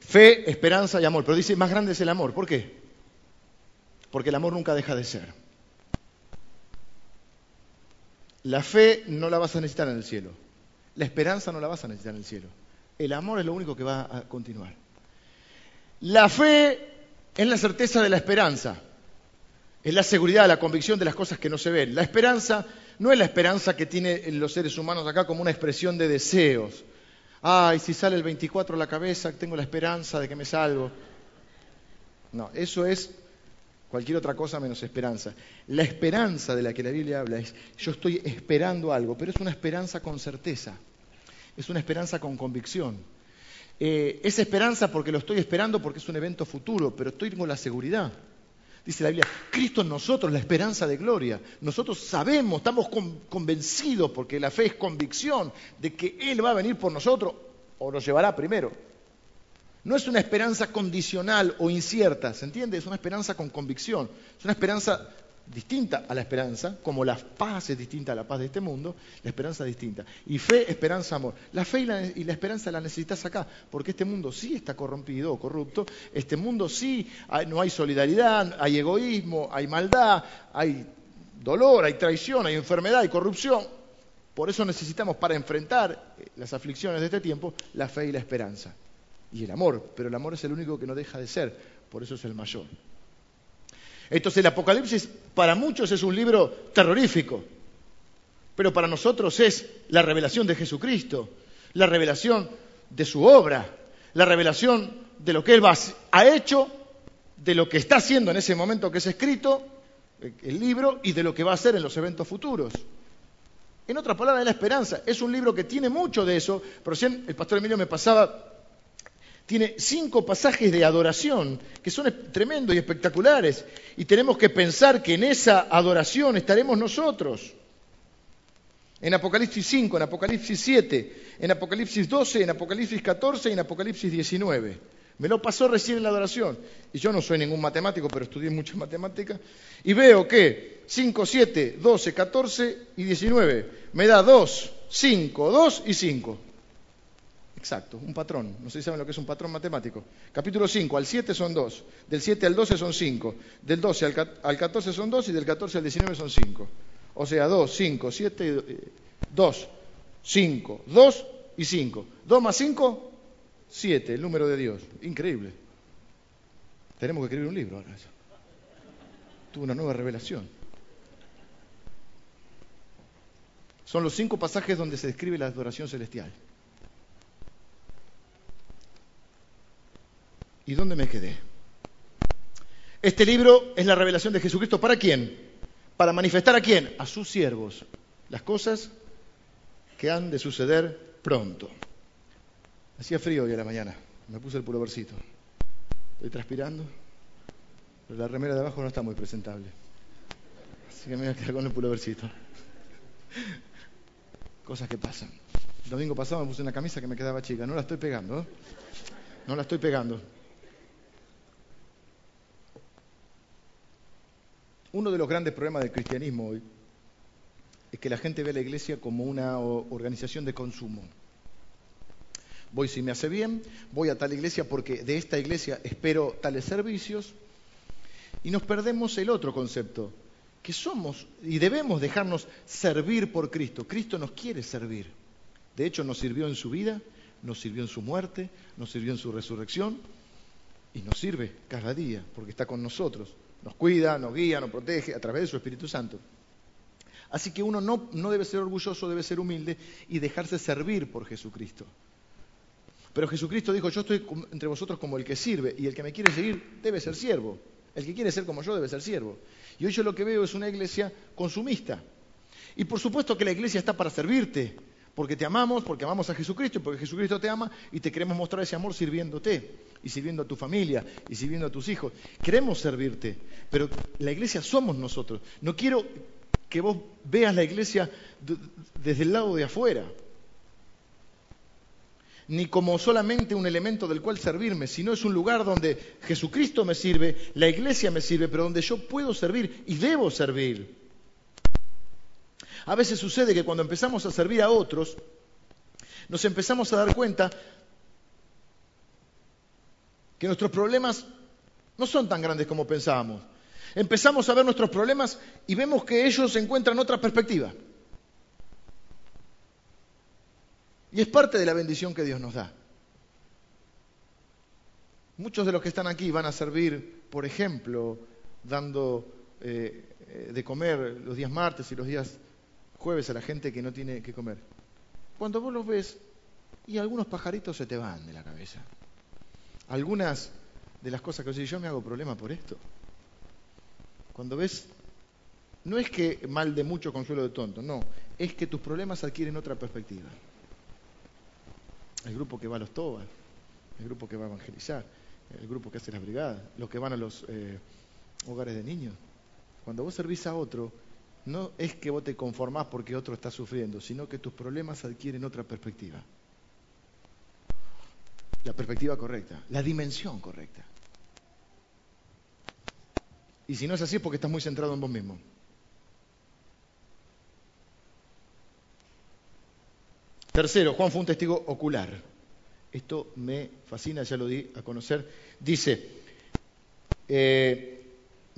Fe, esperanza y amor. Pero dice, más grande es el amor. ¿Por qué? Porque el amor nunca deja de ser. La fe no la vas a necesitar en el cielo. La esperanza no la vas a necesitar en el cielo. El amor es lo único que va a continuar. La fe es la certeza de la esperanza, es la seguridad, la convicción de las cosas que no se ven. La esperanza no es la esperanza que tienen los seres humanos acá como una expresión de deseos. Ay, si sale el 24 a la cabeza, tengo la esperanza de que me salgo. No, eso es cualquier otra cosa menos esperanza. La esperanza de la que la Biblia habla es, yo estoy esperando algo, pero es una esperanza con certeza, es una esperanza con convicción. Eh, es esperanza porque lo estoy esperando porque es un evento futuro, pero estoy con la seguridad. Dice la Biblia, Cristo en nosotros, la esperanza de gloria. Nosotros sabemos, estamos convencidos, porque la fe es convicción, de que Él va a venir por nosotros o nos llevará primero. No es una esperanza condicional o incierta, ¿se entiende? Es una esperanza con convicción. Es una esperanza distinta a la esperanza, como la paz es distinta a la paz de este mundo, la esperanza es distinta. Y fe, esperanza, amor. La fe y la, esperanza la necesitas acá, porque este mundo sí está corrompido o corrupto, este mundo sí no hay solidaridad, hay egoísmo, hay maldad, hay dolor, hay traición, hay enfermedad, hay corrupción. Por eso necesitamos para enfrentar eh, las aflicciones de este tiempo la fe y la esperanza. Y el amor, pero el amor es el único que no deja de ser, por eso es el mayor. Entonces el Apocalipsis para muchos es un libro terrorífico, pero para nosotros es la revelación de Jesucristo, la revelación de su obra, la revelación de lo que Él ha hecho, de lo que está haciendo en ese momento que es escrito, el libro, y de lo que va a hacer en los eventos futuros. En otras palabras, es la esperanza. Es un libro que tiene mucho de eso, pero recién el pastor Emilio me pasaba, tiene cinco pasajes de adoración que son tremendos y espectaculares. Y tenemos que pensar que en esa adoración estaremos nosotros. En Apocalipsis 5, en Apocalipsis 7, en Apocalipsis 12, en Apocalipsis 14 y en Apocalipsis 19. Me lo pasó recién en la adoración. Y yo no soy ningún matemático, pero estudié mucha matemática. Y veo que 5, 7, 12, 14 y 19 me da 2, 5, 2 y 5. Exacto, un patrón. No sé si saben lo que es un patrón matemático. Capítulo 5, al 7 son 2. Del 7 al 12 son 5. Del 12 al 14 son 2 y del 14 al 19 son 5. O sea, 2, 5, 7, 2, 5, 2 y 5. 2 más 5, 7, el número de Dios. Increíble. Tenemos que escribir un libro ahora. Tuve una nueva revelación. Son los cinco pasajes donde se describe la adoración celestial. ¿Y dónde me quedé? Este libro es la revelación de Jesucristo. ¿Para quién? para manifestar a quién? A sus siervos las cosas que han de suceder pronto. Hacía frío hoy a la mañana, me puse el pulovercito. Estoy transpirando, pero la remera de abajo no está muy presentable. Así que me voy a quedar con el pulovercito. Cosas que pasan. El domingo pasado me puse una camisa que me quedaba chica, no la estoy pegando. ¿eh? No la estoy pegando. Uno de los grandes problemas del cristianismo hoy es que la gente ve a la iglesia como una organización de consumo. Voy si me hace bien, voy a tal iglesia porque de esta iglesia espero tales servicios y nos perdemos el otro concepto, que somos y debemos dejarnos servir por Cristo. Cristo nos quiere servir. De hecho, nos sirvió en su vida, nos sirvió en su muerte, nos sirvió en su resurrección y nos sirve cada día porque está con nosotros. Nos cuida, nos guía, nos protege a través de su Espíritu Santo. Así que uno no, no debe ser orgulloso, debe ser humilde y dejarse servir por Jesucristo. Pero Jesucristo dijo, yo estoy entre vosotros como el que sirve y el que me quiere seguir debe ser siervo. El que quiere ser como yo debe ser siervo. Y hoy yo lo que veo es una iglesia consumista. Y por supuesto que la iglesia está para servirte, porque te amamos, porque amamos a Jesucristo porque Jesucristo te ama y te queremos mostrar ese amor sirviéndote y sirviendo a tu familia y sirviendo a tus hijos. Queremos servirte, pero la iglesia somos nosotros. No quiero que vos veas la iglesia desde el lado de afuera, ni como solamente un elemento del cual servirme, sino es un lugar donde Jesucristo me sirve, la iglesia me sirve, pero donde yo puedo servir y debo servir. A veces sucede que cuando empezamos a servir a otros, nos empezamos a dar cuenta que nuestros problemas no son tan grandes como pensábamos. Empezamos a ver nuestros problemas y vemos que ellos encuentran otra perspectiva. Y es parte de la bendición que Dios nos da. Muchos de los que están aquí van a servir, por ejemplo, dando eh, de comer los días martes y los días jueves a la gente que no tiene que comer. Cuando vos los ves, y algunos pajaritos se te van de la cabeza. Algunas de las cosas que yo, yo me hago problema por esto. Cuando ves, no es que mal de mucho consuelo de tonto, no, es que tus problemas adquieren otra perspectiva. El grupo que va a los tobas, el grupo que va a evangelizar, el grupo que hace las brigadas, los que van a los eh, hogares de niños. Cuando vos servís a otro, no es que vos te conformás porque otro está sufriendo, sino que tus problemas adquieren otra perspectiva. La perspectiva correcta, la dimensión correcta. Y si no es así es porque estás muy centrado en vos mismo. Tercero, Juan fue un testigo ocular. Esto me fascina, ya lo di a conocer. Dice, eh,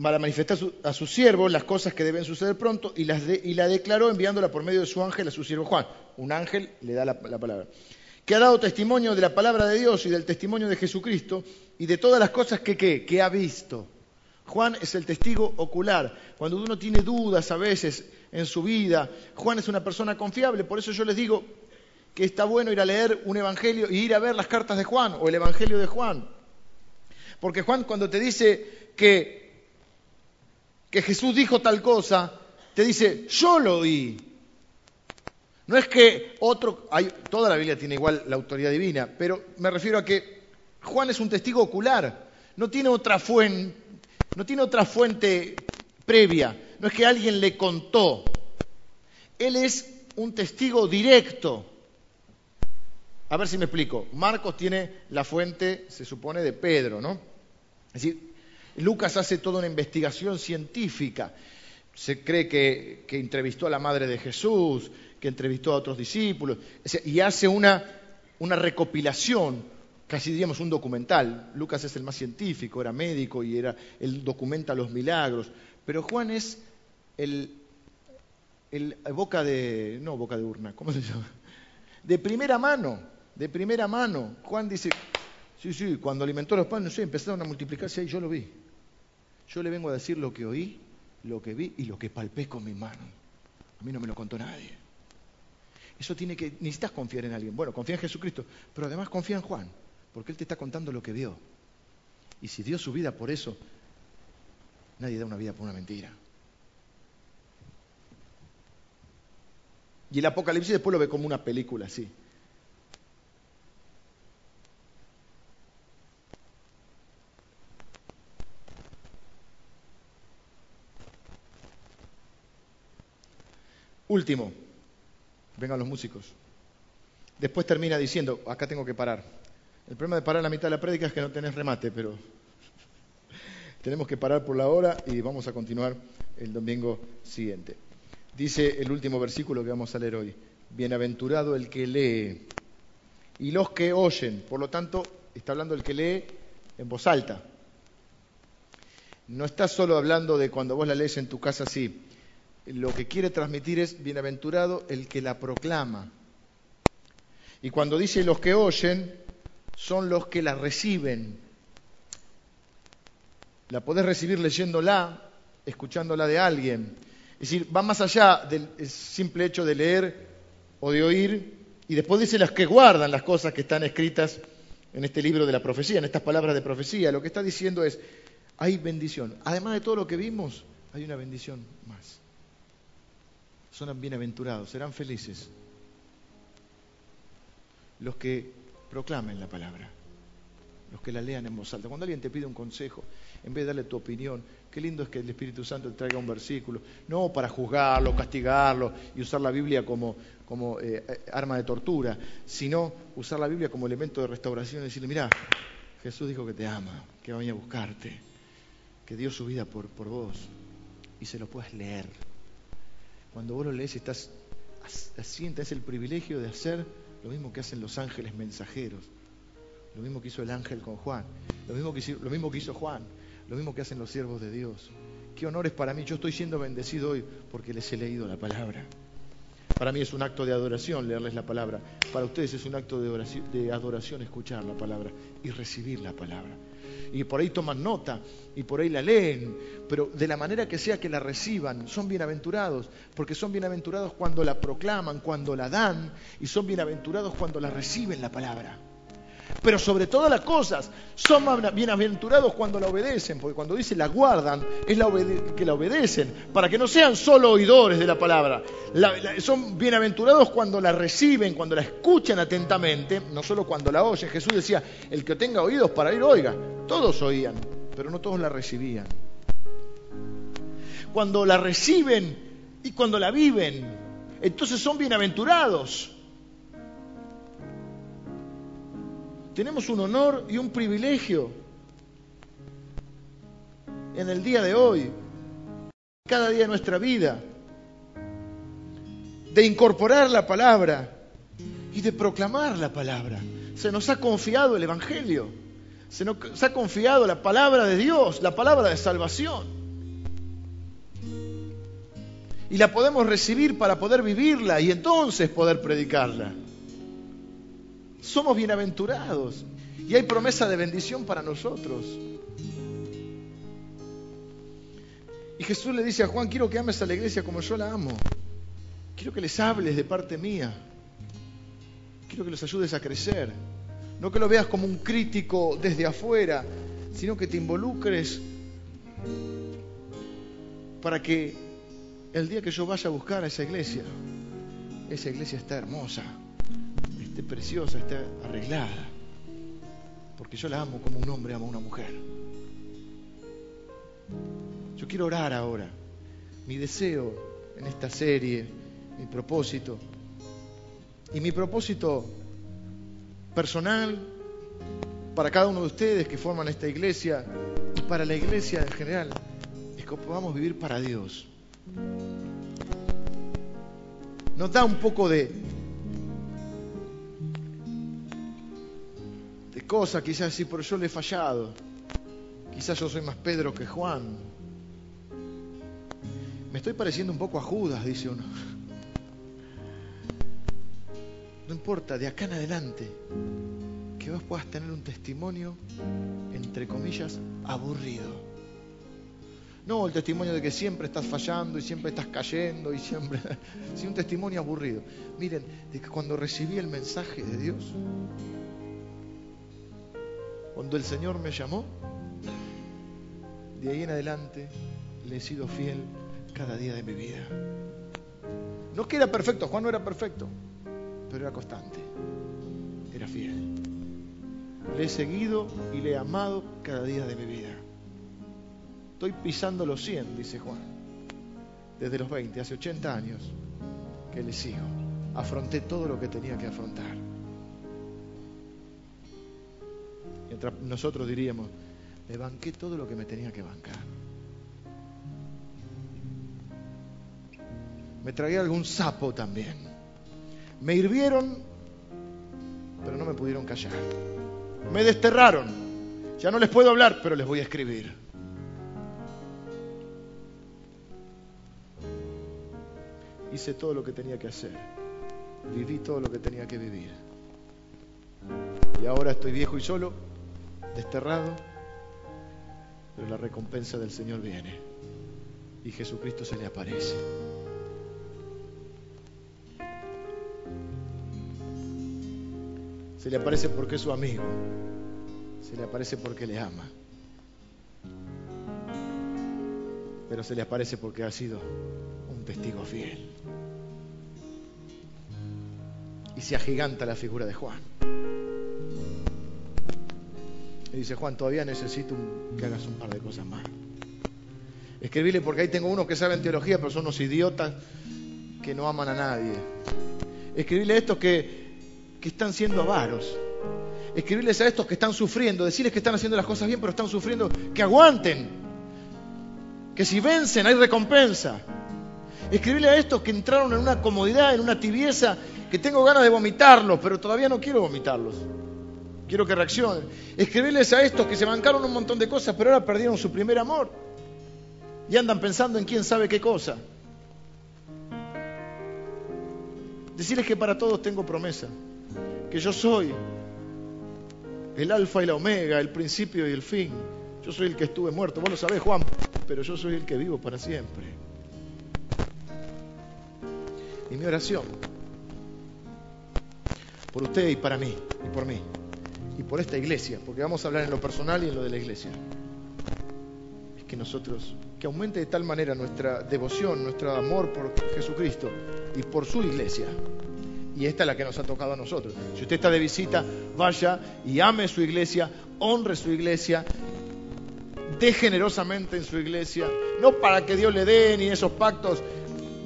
para manifestar a sus siervos las cosas que deben suceder pronto y, la declaró enviándola por medio de su ángel a su siervo Juan. Un ángel le da la, palabra. Que ha dado testimonio de la palabra de Dios y del testimonio de Jesucristo y de todas las cosas que, que ha visto. Juan es el testigo ocular. Cuando uno tiene dudas a veces en su vida, Juan es una persona confiable. Por eso yo les digo que está bueno ir a leer un evangelio y ir a ver las cartas de Juan o el evangelio de Juan. Porque Juan cuando te dice que, que Jesús dijo tal cosa, te dice, yo lo oí. No es que otro, toda la Biblia tiene igual la autoridad divina, pero me refiero a que Juan es un testigo ocular, no tiene otra fuente, no tiene otra fuente previa, no es que alguien le contó. Él es un testigo directo. A ver si me explico. Marcos tiene la fuente, se supone, de Pedro, ¿no? Es decir, Lucas hace toda una investigación científica. Se cree que, entrevistó a la madre de Jesús, que entrevistó a otros discípulos, y hace una, recopilación, casi diríamos un documental. Lucas es el más científico, era médico y era, él documenta los milagros. Pero Juan es el, boca de, no boca de urna, ¿cómo se llama? De primera mano, de primera mano. Juan dice, sí, sí, cuando alimentó los panes, empezaron a multiplicarse ahí, yo lo vi. Yo le vengo a decir lo que oí, lo que vi y lo que palpé con mi mano. A mí no me lo contó nadie. Eso tiene que, necesitas confiar en alguien. Bueno, confía en Jesucristo, pero además confía en Juan, porque él te está contando lo que vio. Y si dio su vida por eso, nadie da una vida por una mentira. Y el Apocalipsis después lo ve como una película, sí. Último, vengan los músicos. Después termina diciendo, acá tengo que parar. El problema de parar la mitad de la prédica es que no tenés remate, pero (laughs) tenemos que parar por la hora y vamos a continuar el domingo siguiente. Dice el último versículo que vamos a leer hoy. Bienaventurado el que lee y los que oyen. Por lo tanto, está hablando el que lee en voz alta. No está solo hablando de cuando vos la lees en tu casa así lo que quiere transmitir es bienaventurado el que la proclama. Y cuando dice los que oyen, son los que la reciben. La podés recibir leyéndola, escuchándola de alguien. Es decir, va más allá del simple hecho de leer o de oír. Y después dice las que guardan las cosas que están escritas en este libro de la profecía, en estas palabras de profecía. Lo que está diciendo es, hay bendición. Además de todo lo que vimos, hay una bendición más son bienaventurados, serán felices los que proclamen la palabra, los que la lean en voz alta. Cuando alguien te pide un consejo, en vez de darle tu opinión, qué lindo es que el Espíritu Santo te traiga un versículo, no para juzgarlo, castigarlo y usar la Biblia como, como eh, arma de tortura, sino usar la Biblia como elemento de restauración y decirle, mira, Jesús dijo que te ama, que va a venir a buscarte, que dio su vida por, por vos, y se lo puedes leer cuando vos lo lees estás sientes el privilegio de hacer lo mismo que hacen los ángeles mensajeros, lo mismo que hizo el ángel con Juan, lo mismo que hizo, Juan, lo mismo que hacen los siervos de Dios. Qué honor es para mí, yo estoy siendo bendecido hoy porque les he leído la palabra. Para mí es un acto de adoración leerles la palabra. Para ustedes es un acto de adoración escuchar la palabra y recibir la palabra y por ahí toman nota y por ahí la leen, pero de la manera que sea que la reciban, son bienaventurados, porque son bienaventurados cuando la proclaman, cuando la dan, y son bienaventurados cuando la reciben la palabra. Pero sobre todas las cosas, son bienaventurados cuando la obedecen, porque cuando dice la guardan, es la que la obedecen, para que no sean solo oidores de la palabra. son bienaventurados cuando la reciben, cuando la escuchan atentamente, no solo cuando la oyen. Jesús decía, el que tenga oídos para ir, oiga. Todos oían, pero no todos la recibían. Cuando la reciben y cuando la viven, entonces son bienaventurados. Tenemos un honor y un privilegio en el día de hoy, cada día de nuestra vida, de incorporar la palabra y de proclamar la palabra. Se nos ha confiado el Evangelio, se nos ha confiado la palabra de Dios, la palabra de salvación. Y la podemos recibir para poder vivirla y entonces poder predicarla somos bienaventurados y hay promesa de bendición para nosotros. Y Jesús le dice a Juan, quiero que ames a la iglesia como yo la amo. Quiero que les hables de parte mía. Quiero que los ayudes a crecer. No que lo veas como un crítico desde afuera, sino que te involucres para que el día que yo vaya a buscar a esa iglesia, esa iglesia está hermosa, esté preciosa, esté arreglada. Porque yo la amo como un hombre ama a una mujer. Yo quiero orar ahora. Mi deseo en esta serie, mi propósito. Y mi propósito personal para cada uno de ustedes que forman esta iglesia y para la iglesia en general es que podamos vivir para Dios. Nos da un poco de, de cosas, quizás sí, pero yo le he fallado. Quizás yo soy más Pedro que Juan. Me estoy pareciendo un poco a Judas, dice uno. No importa, de acá en adelante, que vos puedas tener un testimonio, entre comillas, aburrido. No el testimonio de que siempre estás fallando y siempre estás cayendo y siempre... (laughs) Sí, un testimonio aburrido. Miren, de que cuando recibí el mensaje de Dios, cuando el Señor me llamó, de ahí en adelante le he sido fiel cada día de mi vida. No que era perfecto, Juan no era perfecto, pero era constante, era fiel. Le he seguido y le he amado cada día de mi vida. Estoy pisando los 100, dice Juan, desde los 20, hace 80 años que le sigo. Afronté todo lo que tenía que afrontar. Nosotros diríamos, me banqué todo lo que me tenía que bancar. Me tragué algún sapo también. Me hirvieron, pero no me pudieron callar. Me desterraron. Ya no les puedo hablar, pero les voy a escribir. Hice todo lo que tenía que hacer. Viví todo lo que tenía que vivir. Y ahora estoy viejo y solo, desterrado, pero la recompensa del Señor viene. Y Jesucristo se le aparece. Se le aparece porque es su amigo. Se le aparece porque le ama. Pero se le aparece porque ha sido un testigo fiel. Y se agiganta la figura de Juan. Y dice, Juan, todavía necesito que hagas un par de cosas más. Escribile porque ahí tengo unos que saben teología, pero son unos idiotas que no aman a nadie. Escribile a estos que, que están siendo avaros. Escribirles a estos que están sufriendo, decirles que están haciendo las cosas bien, pero están sufriendo, que aguanten. Que si vencen hay recompensa. Escribirle a estos que entraron en una comodidad, en una tibieza, que tengo ganas de vomitarlos, pero todavía no quiero vomitarlos. Quiero que reaccionen. Escribirles a estos que se bancaron un montón de cosas, pero ahora perdieron su primer amor. Y andan pensando en quién sabe qué cosa. Decirles que para todos tengo promesa. Que yo soy el alfa y la omega, el principio y el fin. Yo soy el que estuve muerto. Vos lo sabés, Juan, pero yo soy el que vivo para siempre. Y mi oración, por usted y para mí, y por mí, y por esta iglesia, porque vamos a hablar en lo personal y en lo de la iglesia, es que nosotros, que aumente de tal manera nuestra devoción, nuestro amor por Jesucristo y por su iglesia. Y esta es la que nos ha tocado a nosotros. Si usted está de visita, vaya y ame su iglesia, honre su iglesia, dé generosamente en su iglesia, no para que Dios le dé ni esos pactos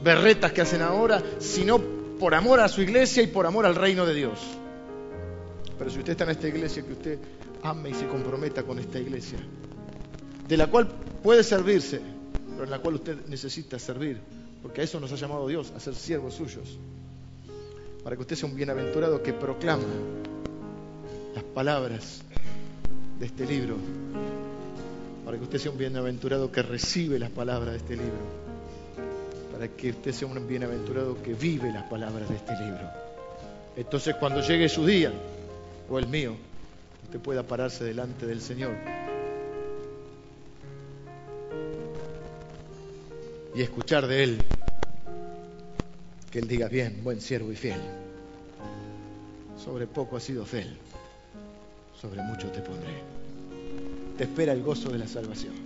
berretas que hacen ahora, sino por amor a su iglesia y por amor al reino de Dios. Pero si usted está en esta iglesia, que usted ame y se comprometa con esta iglesia, de la cual puede servirse, pero en la cual usted necesita servir, porque a eso nos ha llamado Dios, a ser siervos suyos, para que usted sea un bienaventurado que proclama las palabras de este libro, para que usted sea un bienaventurado que recibe las palabras de este libro para que usted sea un bienaventurado que vive las palabras de este libro. Entonces cuando llegue su día, o el mío, usted pueda pararse delante del Señor y escuchar de Él que Él diga, bien, buen siervo y fiel. Sobre poco has sido fiel, sobre mucho te pondré. Te espera el gozo de la salvación.